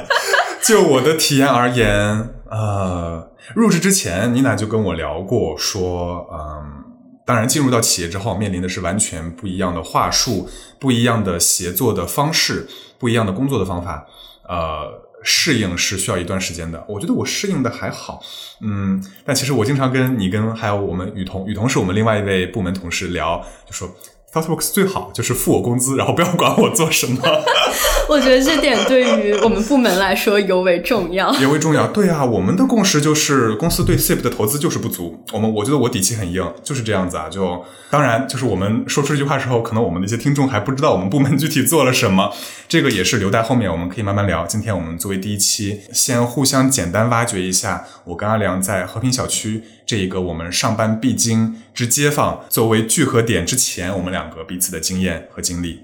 就我的体验而言，呃，入职之前，妮娜就跟我聊过，说，嗯，当然进入到企业之后，面临的是完全不一样的话术、不一样的协作的方式、不一样的工作的方法，呃。适应是需要一段时间的，我觉得我适应的还好，嗯，但其实我经常跟你跟还有我们雨桐，雨桐是我们另外一位部门同事聊，就说 ThoughtWorks 最好就是付我工资，然后不要管我做什么。我觉得这点对于我们部门来说尤为重要。尤为重要。对啊，我们的共识就是公司对 SIP 的投资就是不足。我们我觉得我底气很硬，就是这样子啊。就当然，就是我们说出这句话的时候，可能我们的一些听众还不知道我们部门具体做了什么，这个也是留在后面我们可以慢慢聊。今天我们作为第一期，先互相简单挖掘一下我跟阿良在和平小区这一个我们上班必经之街坊作为聚合点之前，我们两个彼此的经验和经历。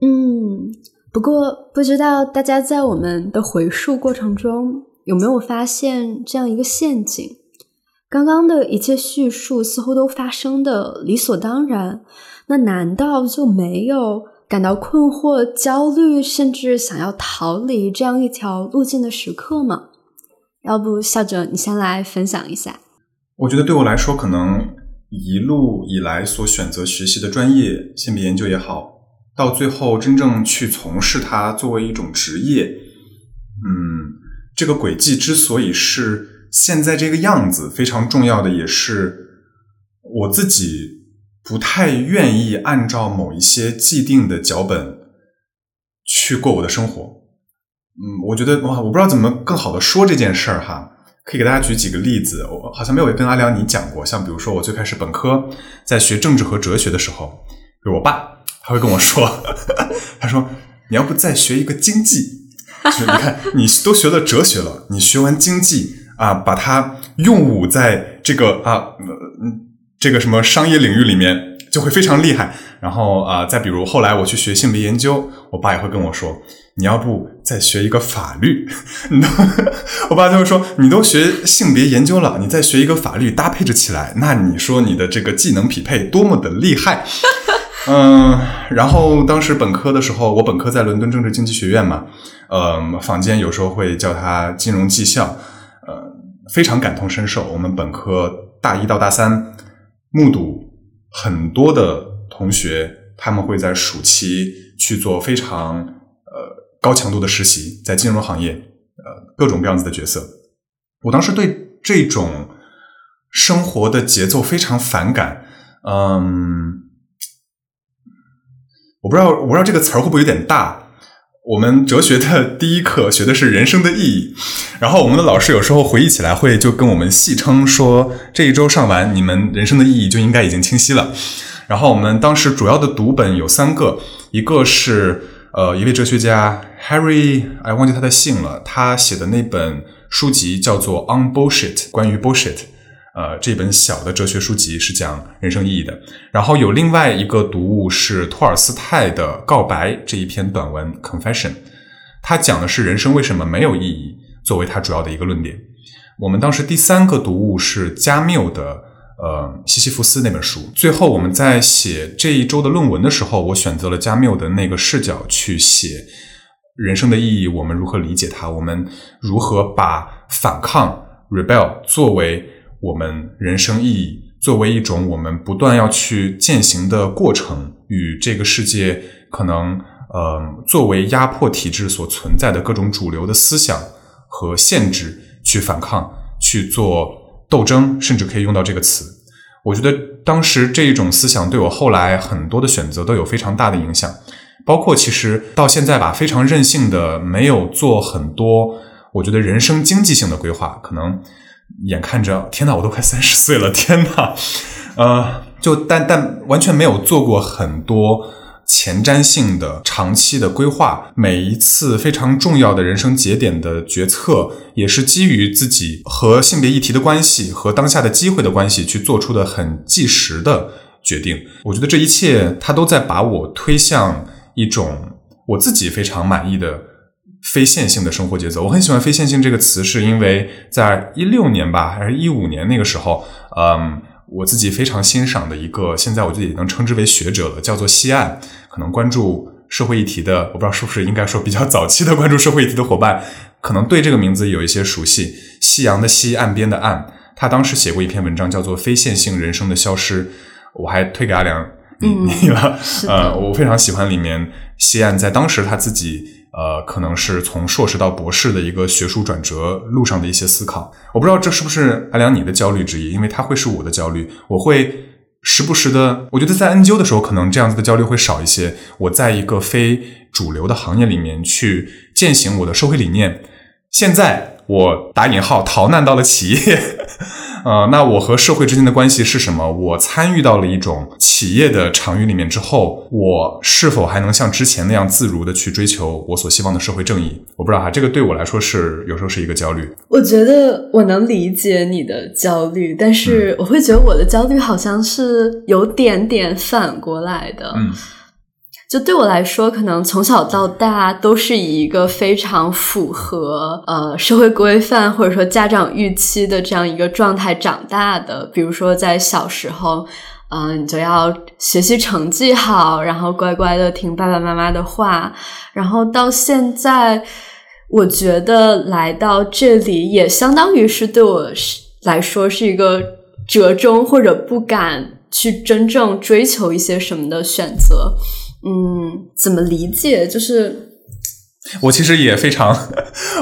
嗯，不过不知道大家在我们的回溯过程中有没有发现这样一个陷阱？刚刚的一切叙述似乎都发生的理所当然，那难道就没有感到困惑、焦虑，甚至想要逃离这样一条路径的时刻吗？要不，笑着你先来分享一下。我觉得对我来说，可能一路以来所选择学习的专业，性别研究也好，到最后真正去从事它作为一种职业，嗯，这个轨迹之所以是现在这个样子，非常重要的也是我自己不太愿意按照某一些既定的脚本去过我的生活。嗯，我觉得哇，我不知道怎么更好的说这件事儿哈。可以给大家举几个例子，我好像没有跟阿良你讲过。像比如说，我最开始本科在学政治和哲学的时候，比如我爸他会跟我说，他说你要不再学一个经济，就是你看你都学了哲学了，你学完经济啊，把它用武在这个啊嗯这个什么商业领域里面就会非常厉害。然后啊，再比如后来我去学性别研究，我爸也会跟我说。你要不再学一个法律？你都，我爸就会说，你都学性别研究了，你再学一个法律搭配着起来，那你说你的这个技能匹配多么的厉害？嗯，然后当时本科的时候，我本科在伦敦政治经济学院嘛，呃，坊间有时候会叫它金融技校，呃，非常感同身受。我们本科大一到大三，目睹很多的同学，他们会在暑期去做非常。高强度的实习，在金融行业，呃，各种各样子的角色。我当时对这种生活的节奏非常反感。嗯，我不知道，我不知道这个词儿会不会有点大。我们哲学的第一课学的是人生的意义，然后我们的老师有时候回忆起来会就跟我们戏称说，这一周上完，你们人生的意义就应该已经清晰了。然后我们当时主要的读本有三个，一个是。呃，一位哲学家 Harry，哎，忘记他的姓了。他写的那本书籍叫做《On Bullshit》，关于 bullshit。呃，这本小的哲学书籍是讲人生意义的。然后有另外一个读物是托尔斯泰的《告白》这一篇短文《Confession》，他讲的是人生为什么没有意义，作为他主要的一个论点。我们当时第三个读物是加缪的。呃，西西弗斯那本书。最后，我们在写这一周的论文的时候，我选择了加缪的那个视角去写人生的意义。我们如何理解它？我们如何把反抗 （rebel） 作为我们人生意义，作为一种我们不断要去践行的过程，与这个世界可能呃作为压迫体制所存在的各种主流的思想和限制去反抗，去做。斗争，甚至可以用到这个词。我觉得当时这一种思想对我后来很多的选择都有非常大的影响，包括其实到现在吧，非常任性的没有做很多，我觉得人生经济性的规划，可能眼看着天呐，我都快三十岁了，天呐，呃，就但但完全没有做过很多。前瞻性的、长期的规划，每一次非常重要的人生节点的决策，也是基于自己和性别议题的关系和当下的机会的关系去做出的很即时的决定。我觉得这一切，它都在把我推向一种我自己非常满意的非线性的生活节奏。我很喜欢“非线性”这个词，是因为在一六年吧，还是一五年那个时候，嗯。我自己非常欣赏的一个，现在我自己能称之为学者了，叫做西岸。可能关注社会议题的，我不知道是不是应该说比较早期的关注社会议题的伙伴，可能对这个名字有一些熟悉。夕阳的西，岸边的岸，他当时写过一篇文章，叫做《非线性人生的消失》，我还推给阿良你了。呃，我非常喜欢里面西岸在当时他自己。呃，可能是从硕士到博士的一个学术转折路上的一些思考，我不知道这是不是阿良你的焦虑之一，因为它会是我的焦虑。我会时不时的，我觉得在 N 究的时候，可能这样子的焦虑会少一些。我在一个非主流的行业里面去践行我的社会理念，现在我打引号逃难到了企业。呃，那我和社会之间的关系是什么？我参与到了一种企业的场域里面之后，我是否还能像之前那样自如的去追求我所希望的社会正义？我不知道哈，这个对我来说是有时候是一个焦虑。我觉得我能理解你的焦虑，但是我会觉得我的焦虑好像是有点点反过来的。嗯。就对我来说，可能从小到大都是以一个非常符合呃社会规范或者说家长预期的这样一个状态长大的。比如说在小时候，嗯，你就要学习成绩好，然后乖乖的听爸爸妈妈的话。然后到现在，我觉得来到这里也相当于是对我来说是一个折中或者不敢去真正追求一些什么的选择。嗯，怎么理解？就是我其实也非常，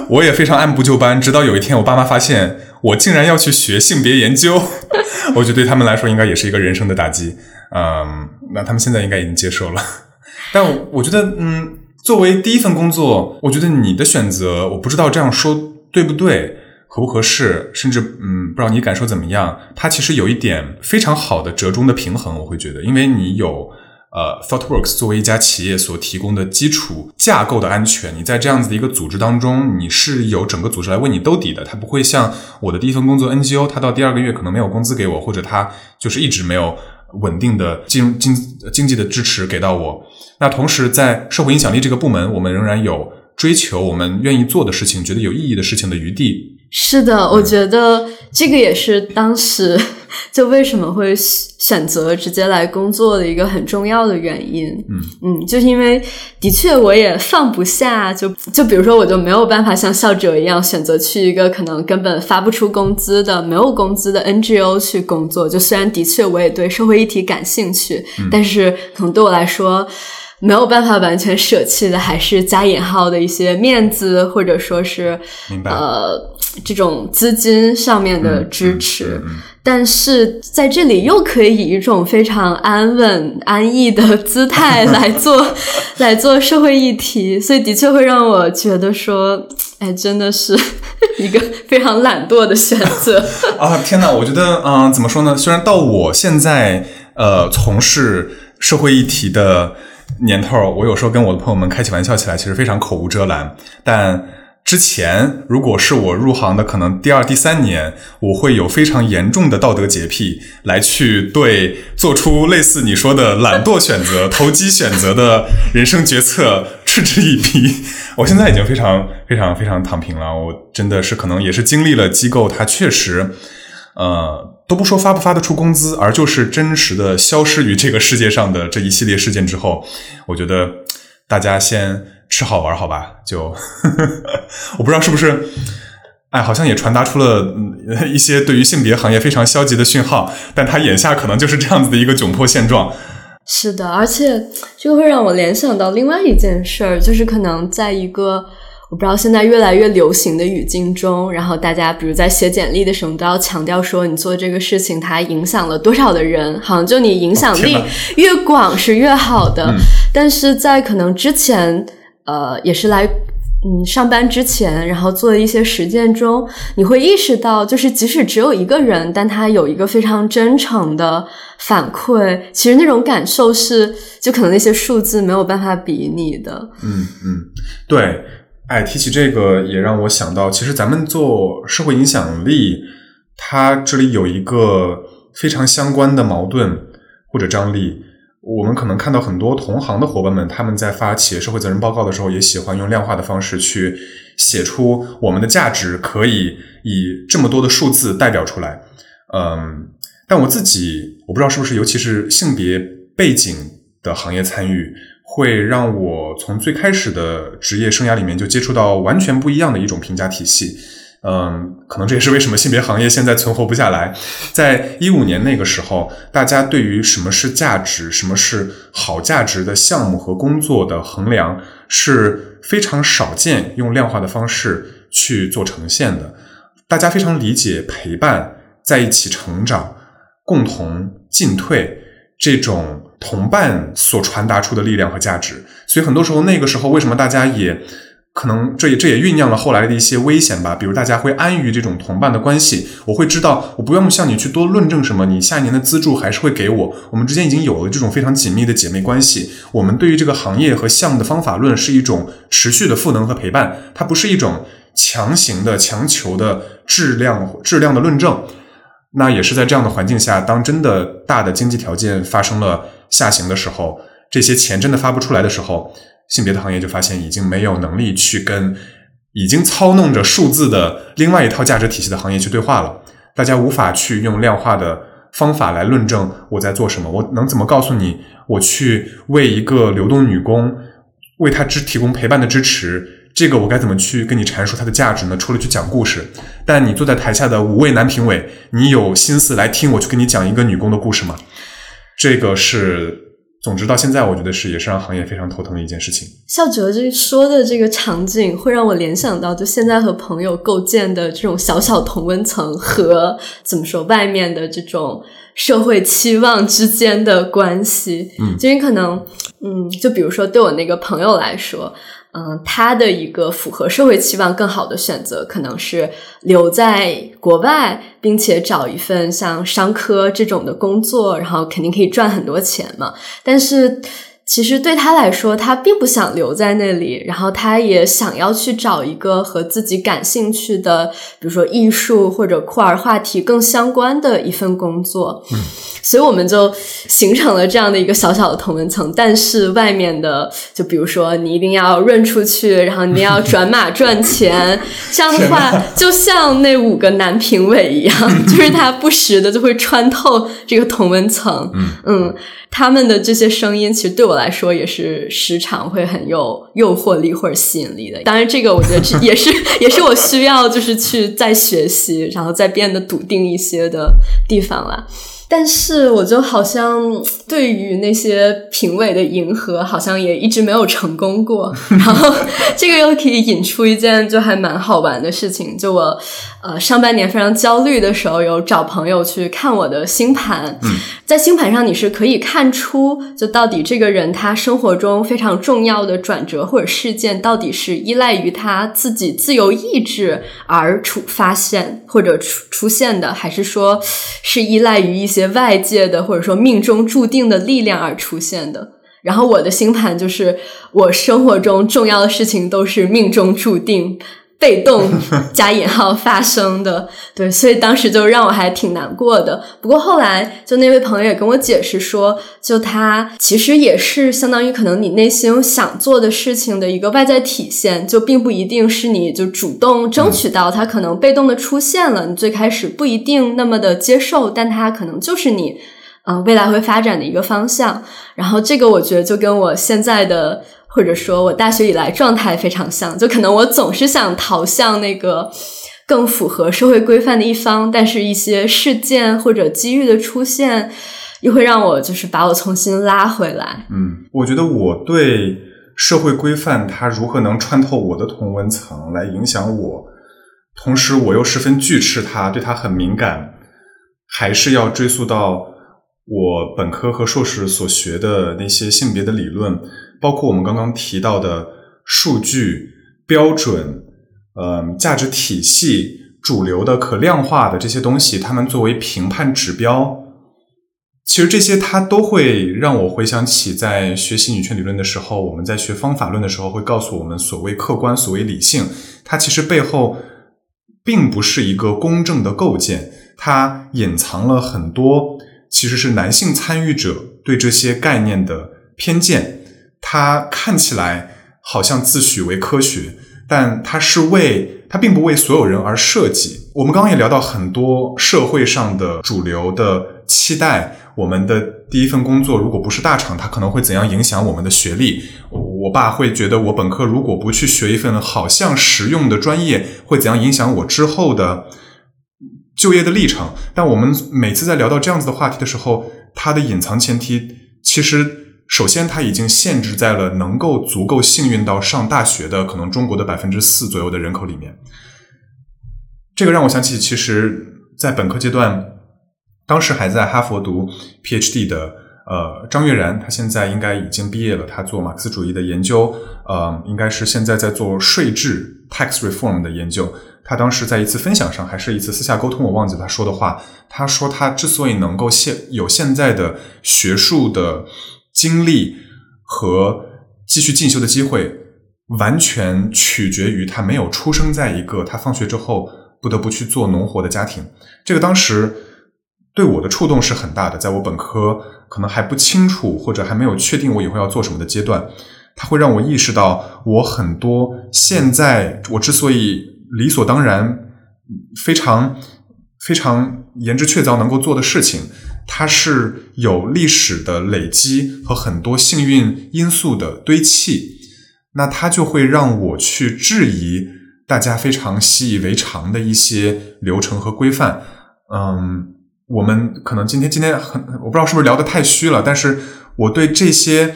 我也非常按部就班。直到有一天，我爸妈发现我竟然要去学性别研究，我觉得对他们来说应该也是一个人生的打击。嗯，那他们现在应该已经接受了。但我觉得，嗯，作为第一份工作，我觉得你的选择，我不知道这样说对不对，合不合适，甚至嗯，不知道你感受怎么样。它其实有一点非常好的折中的平衡，我会觉得，因为你有。呃，ThoughtWorks 作为一家企业所提供的基础架构的安全，你在这样子的一个组织当中，你是有整个组织来为你兜底的。它不会像我的第一份工作 NGO，它到第二个月可能没有工资给我，或者它就是一直没有稳定的经经经济的支持给到我。那同时在社会影响力这个部门，我们仍然有追求我们愿意做的事情、觉得有意义的事情的余地。是的，我觉得这个也是当时。就为什么会选择直接来工作的一个很重要的原因，嗯嗯，就是因为的确我也放不下，就就比如说我就没有办法像校者一样选择去一个可能根本发不出工资的没有工资的 NGO 去工作。就虽然的确我也对社会议题感兴趣，但是可能对我来说没有办法完全舍弃的还是加引号的一些面子，或者说是呃这种资金上面的支持。但是在这里又可以以一种非常安稳、安逸的姿态来做，来做社会议题，所以的确会让我觉得说，哎，真的是一个非常懒惰的选择啊！天哪，我觉得，嗯，怎么说呢？虽然到我现在，呃，从事社会议题的年头，我有时候跟我的朋友们开起玩笑起来，其实非常口无遮拦，但。之前，如果是我入行的，可能第二、第三年，我会有非常严重的道德洁癖，来去对做出类似你说的懒惰选择、投机选择的人生决策嗤之以鼻。我现在已经非常、非常、非常躺平了。我真的是可能也是经历了机构，它确实，呃，都不说发不发得出工资，而就是真实的消失于这个世界上的这一系列事件之后，我觉得大家先。吃好玩好吧，就我不知道是不是，哎，好像也传达出了一些对于性别行业非常消极的讯号，但他眼下可能就是这样子的一个窘迫现状。是的，而且这个会让我联想到另外一件事儿，就是可能在一个我不知道现在越来越流行的语境中，然后大家比如在写简历的时候，都要强调说你做这个事情它影响了多少的人，好像就你影响力越广是越好的。但是在可能之前，呃，也是来。嗯，上班之前，然后做的一些实践中，你会意识到，就是即使只有一个人，但他有一个非常真诚的反馈，其实那种感受是，就可能那些数字没有办法比拟的。嗯嗯，对，哎，提起这个也让我想到，其实咱们做社会影响力，它这里有一个非常相关的矛盾或者张力。我们可能看到很多同行的伙伴们，他们在发企业社会责任报告的时候，也喜欢用量化的方式去写出我们的价值可以以这么多的数字代表出来。嗯，但我自己我不知道是不是，尤其是性别背景的行业参与，会让我从最开始的职业生涯里面就接触到完全不一样的一种评价体系。嗯，可能这也是为什么性别行业现在存活不下来。在一五年那个时候，大家对于什么是价值、什么是好价值的项目和工作的衡量是非常少见用量化的方式去做呈现的。大家非常理解陪伴、在一起成长、共同进退这种同伴所传达出的力量和价值。所以很多时候，那个时候为什么大家也。可能这也这也酝酿了后来的一些危险吧，比如大家会安于这种同伴的关系，我会知道我不用向你去多论证什么，你下一年的资助还是会给我，我们之间已经有了这种非常紧密的姐妹关系。我们对于这个行业和项目的方法论是一种持续的赋能和陪伴，它不是一种强行的强求的质量质量的论证。那也是在这样的环境下，当真的大的经济条件发生了下行的时候，这些钱真的发不出来的时候。性别的行业就发现已经没有能力去跟已经操弄着数字的另外一套价值体系的行业去对话了。大家无法去用量化的方法来论证我在做什么。我能怎么告诉你，我去为一个流动女工为她支提供陪伴的支持？这个我该怎么去跟你阐述它的价值呢？除了去讲故事，但你坐在台下的五位男评委，你有心思来听我去跟你讲一个女工的故事吗？这个是。总之，到现在我觉得是也是让行业非常头疼的一件事情。笑哲这说的这个场景，会让我联想到，就现在和朋友构建的这种小小同温层和怎么说外面的这种社会期望之间的关系。嗯，就你可能，嗯，就比如说对我那个朋友来说。嗯，他的一个符合社会期望更好的选择，可能是留在国外，并且找一份像商科这种的工作，然后肯定可以赚很多钱嘛。但是。其实对他来说，他并不想留在那里，然后他也想要去找一个和自己感兴趣的，比如说艺术或者酷儿话题更相关的一份工作。嗯，所以我们就形成了这样的一个小小的同文层。但是外面的，就比如说你一定要润出去，然后你一定要转码 赚钱，这样的话，就像那五个男评委一样，就是他不时的就会穿透这个同文层。嗯嗯。他们的这些声音，其实对我来说也是时常会很有诱惑力或者吸引力的。当然，这个我觉得这也是也是我需要就是去再学习，然后再变得笃定一些的地方啦。但是，我就好像对于那些评委的迎合，好像也一直没有成功过。然后，这个又可以引出一件就还蛮好玩的事情。就我呃上半年非常焦虑的时候，有找朋友去看我的星盘。在星盘上，你是可以看出，就到底这个人他生活中非常重要的转折或者事件，到底是依赖于他自己自由意志而出发现或者出出现的，还是说是依赖于一些。外界的或者说命中注定的力量而出现的，然后我的星盘就是我生活中重要的事情都是命中注定、被动加引号发生的，对，所以当时就让我还挺难过的。不过后来就那位朋友也跟我解释说，就他其实也是相当于可能你内心想做的事情的一个外在体现，就并不一定是你就主动争取到，他可能被动的出现了，你最开始不一定那么的接受，但他可能就是你。嗯，未来会发展的一个方向。然后这个我觉得就跟我现在的，或者说我大学以来状态非常像。就可能我总是想逃向那个更符合社会规范的一方，但是一些事件或者机遇的出现，又会让我就是把我重新拉回来。嗯，我觉得我对社会规范它如何能穿透我的同文层来影响我，同时我又十分拒斥它，对它很敏感，还是要追溯到我本科和硕士所学的那些性别的理论，包括我们刚刚提到的数据标准，嗯，价值体系。主流的可量化的这些东西，他们作为评判指标，其实这些它都会让我回想起在学习女权理论的时候，我们在学方法论的时候会告诉我们，所谓客观，所谓理性，它其实背后并不是一个公正的构建，它隐藏了很多其实是男性参与者对这些概念的偏见，它看起来好像自诩为科学。但它是为它并不为所有人而设计。我们刚刚也聊到很多社会上的主流的期待，我们的第一份工作如果不是大厂，它可能会怎样影响我们的学历？我爸会觉得我本科如果不去学一份好像实用的专业，会怎样影响我之后的就业的历程？但我们每次在聊到这样子的话题的时候，它的隐藏前提其实。首先，它已经限制在了能够足够幸运到上大学的可能中国的百分之四左右的人口里面。这个让我想起，其实，在本科阶段，当时还在哈佛读 PhD 的呃张悦然，他现在应该已经毕业了，他做马克思主义的研究，呃，应该是现在在做税制 tax reform 的研究。他当时在一次分享上，还是一次私下沟通，我忘记他说的话。他说，他之所以能够现有现在的学术的。经历和继续进修的机会，完全取决于他没有出生在一个他放学之后不得不去做农活的家庭。这个当时对我的触动是很大的。在我本科可能还不清楚或者还没有确定我以后要做什么的阶段，他会让我意识到，我很多现在我之所以理所当然、非常非常言之确凿能够做的事情。它是有历史的累积和很多幸运因素的堆砌，那它就会让我去质疑大家非常习以为常的一些流程和规范。嗯，我们可能今天今天很我不知道是不是聊得太虚了，但是我对这些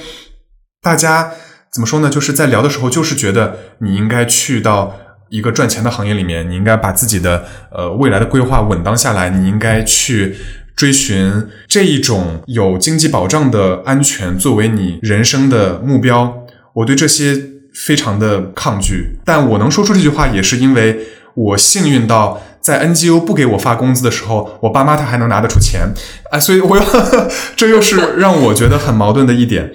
大家怎么说呢？就是在聊的时候，就是觉得你应该去到一个赚钱的行业里面，你应该把自己的呃未来的规划稳当下来，你应该去。追寻这一种有经济保障的安全作为你人生的目标，我对这些非常的抗拒。但我能说出这句话，也是因为我幸运到在 NGO 不给我发工资的时候，我爸妈他还能拿得出钱。哎，所以我 这又是让我觉得很矛盾的一点。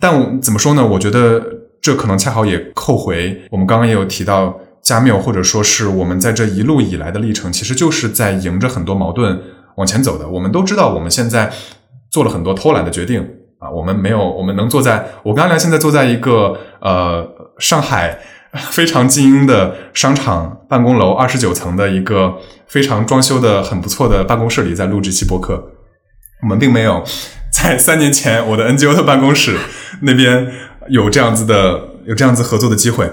但怎么说呢？我觉得这可能恰好也扣回我们刚刚也有提到加缪，或者说是我们在这一路以来的历程，其实就是在迎着很多矛盾。往前走的，我们都知道，我们现在做了很多偷懒的决定啊。我们没有，我们能坐在，我跟阿良现在坐在一个呃上海 非常精英的商场办公楼二十九层的一个非常装修的很不错的办公室里，在录这期播客。我们并没有在三年前我的 NGO 的办公室那边有这样子的有这样子合作的机会，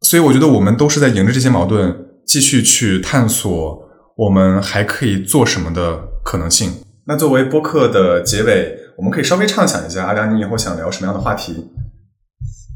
所以我觉得我们都是在迎着这些矛盾继续去探索。我们还可以做什么的可能性？那作为播客的结尾，我们可以稍微畅想一下，阿良，你以后想聊什么样的话题？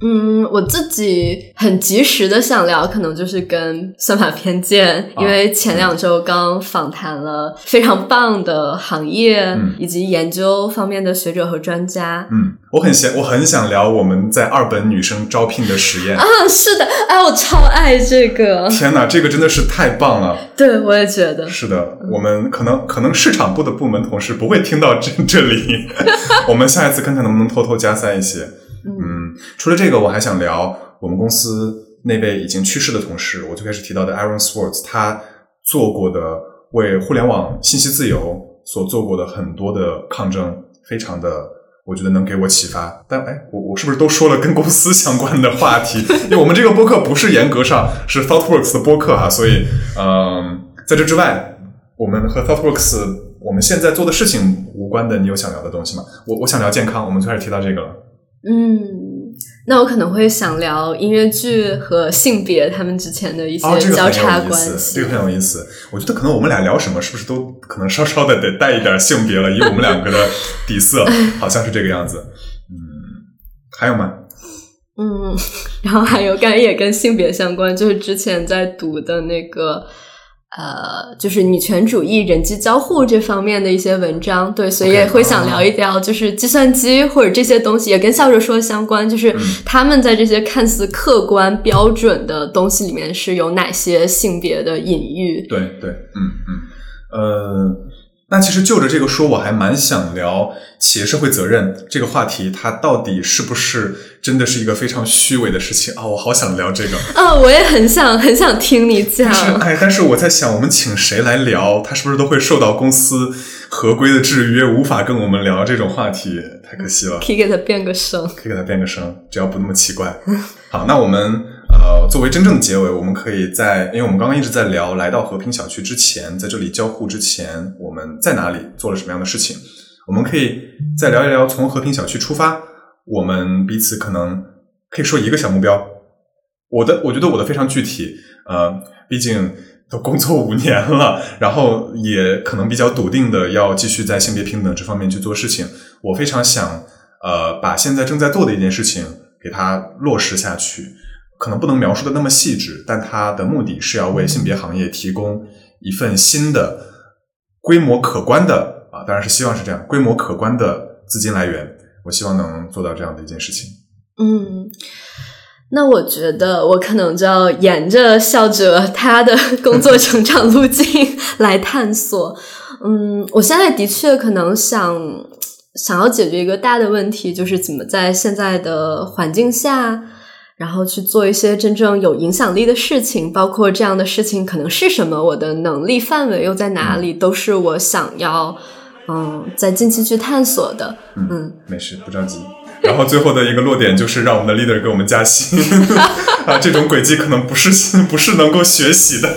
嗯，我自己很及时的想聊，可能就是跟算法偏见，因为前两周刚访谈了非常棒的行业以及研究方面的学者和专家。嗯，我很想，我很想聊我们在二本女生招聘的实验啊，是的，哎，我超爱这个！天哪，这个真的是太棒了！对，我也觉得是的。我们可能可能市场部的部门同事不会听到这这里，我们下一次看看能不能偷偷加塞一些。嗯，除了这个，我还想聊我们公司那位已经去世的同事。我最开始提到的 Aaron Swartz，他做过的为互联网信息自由所做过的很多的抗争，非常的，我觉得能给我启发。但哎，我我是不是都说了跟公司相关的话题？因为我们这个播客不是严格上是 ThoughtWorks 的播客哈，所以嗯，在这之外，我们和 ThoughtWorks 我们现在做的事情无关的，你有想聊的东西吗？我我想聊健康，我们最开始提到这个了。嗯，那我可能会想聊音乐剧和性别他们之前的一些交叉关系，这个很有意思。我觉得可能我们俩聊什么，是不是都可能稍稍的得带一点性别了？以我们两个的底色，好像是这个样子。嗯，还有吗？嗯，然后还有，刚才也跟性别相关，就是之前在读的那个，呃，就是女权主义人机交互这方面的一些文章，对，所以也会想聊一聊，就是计算机或者这些东西也跟笑着说相关，就是他们在这些看似客观标准的东西里面是有哪些性别的隐喻？对对，嗯嗯，呃。那其实就着这个说，我还蛮想聊企业社会责任这个话题，它到底是不是真的是一个非常虚伪的事情啊？我好想聊这个 啊！我也很想很想听你讲。但 是哎，但是我在想，我们请谁来聊，他是不是都会受到公司合规的制约，无法跟我们聊这种话题？太可惜了。可以给他变个声，可以给他变个声，只要不那么奇怪。好，那我们。呃，作为真正的结尾，我们可以在，因为我们刚刚一直在聊来到和平小区之前，在这里交互之前，我们在哪里做了什么样的事情？我们可以再聊一聊，从和平小区出发，我们彼此可能可以说一个小目标。我的，我觉得我的非常具体。呃，毕竟都工作五年了，然后也可能比较笃定的要继续在性别平等这方面去做事情。我非常想，呃，把现在正在做的一件事情给它落实下去。可能不能描述的那么细致，但它的目的是要为性别行业提供一份新的、规模可观的啊，当然是希望是这样，规模可观的资金来源。我希望能做到这样的一件事情。嗯，那我觉得我可能就要沿着笑哲他的工作成长路径来探索。嗯，我现在的确可能想想要解决一个大的问题，就是怎么在现在的环境下。然后去做一些真正有影响力的事情，包括这样的事情可能是什么，我的能力范围又在哪里，都是我想要嗯在近期去探索的。嗯，没事，不着急。然后最后的一个落点就是让我们的 leader 给我们加薪 啊，这种轨迹可能不是不是能够学习的。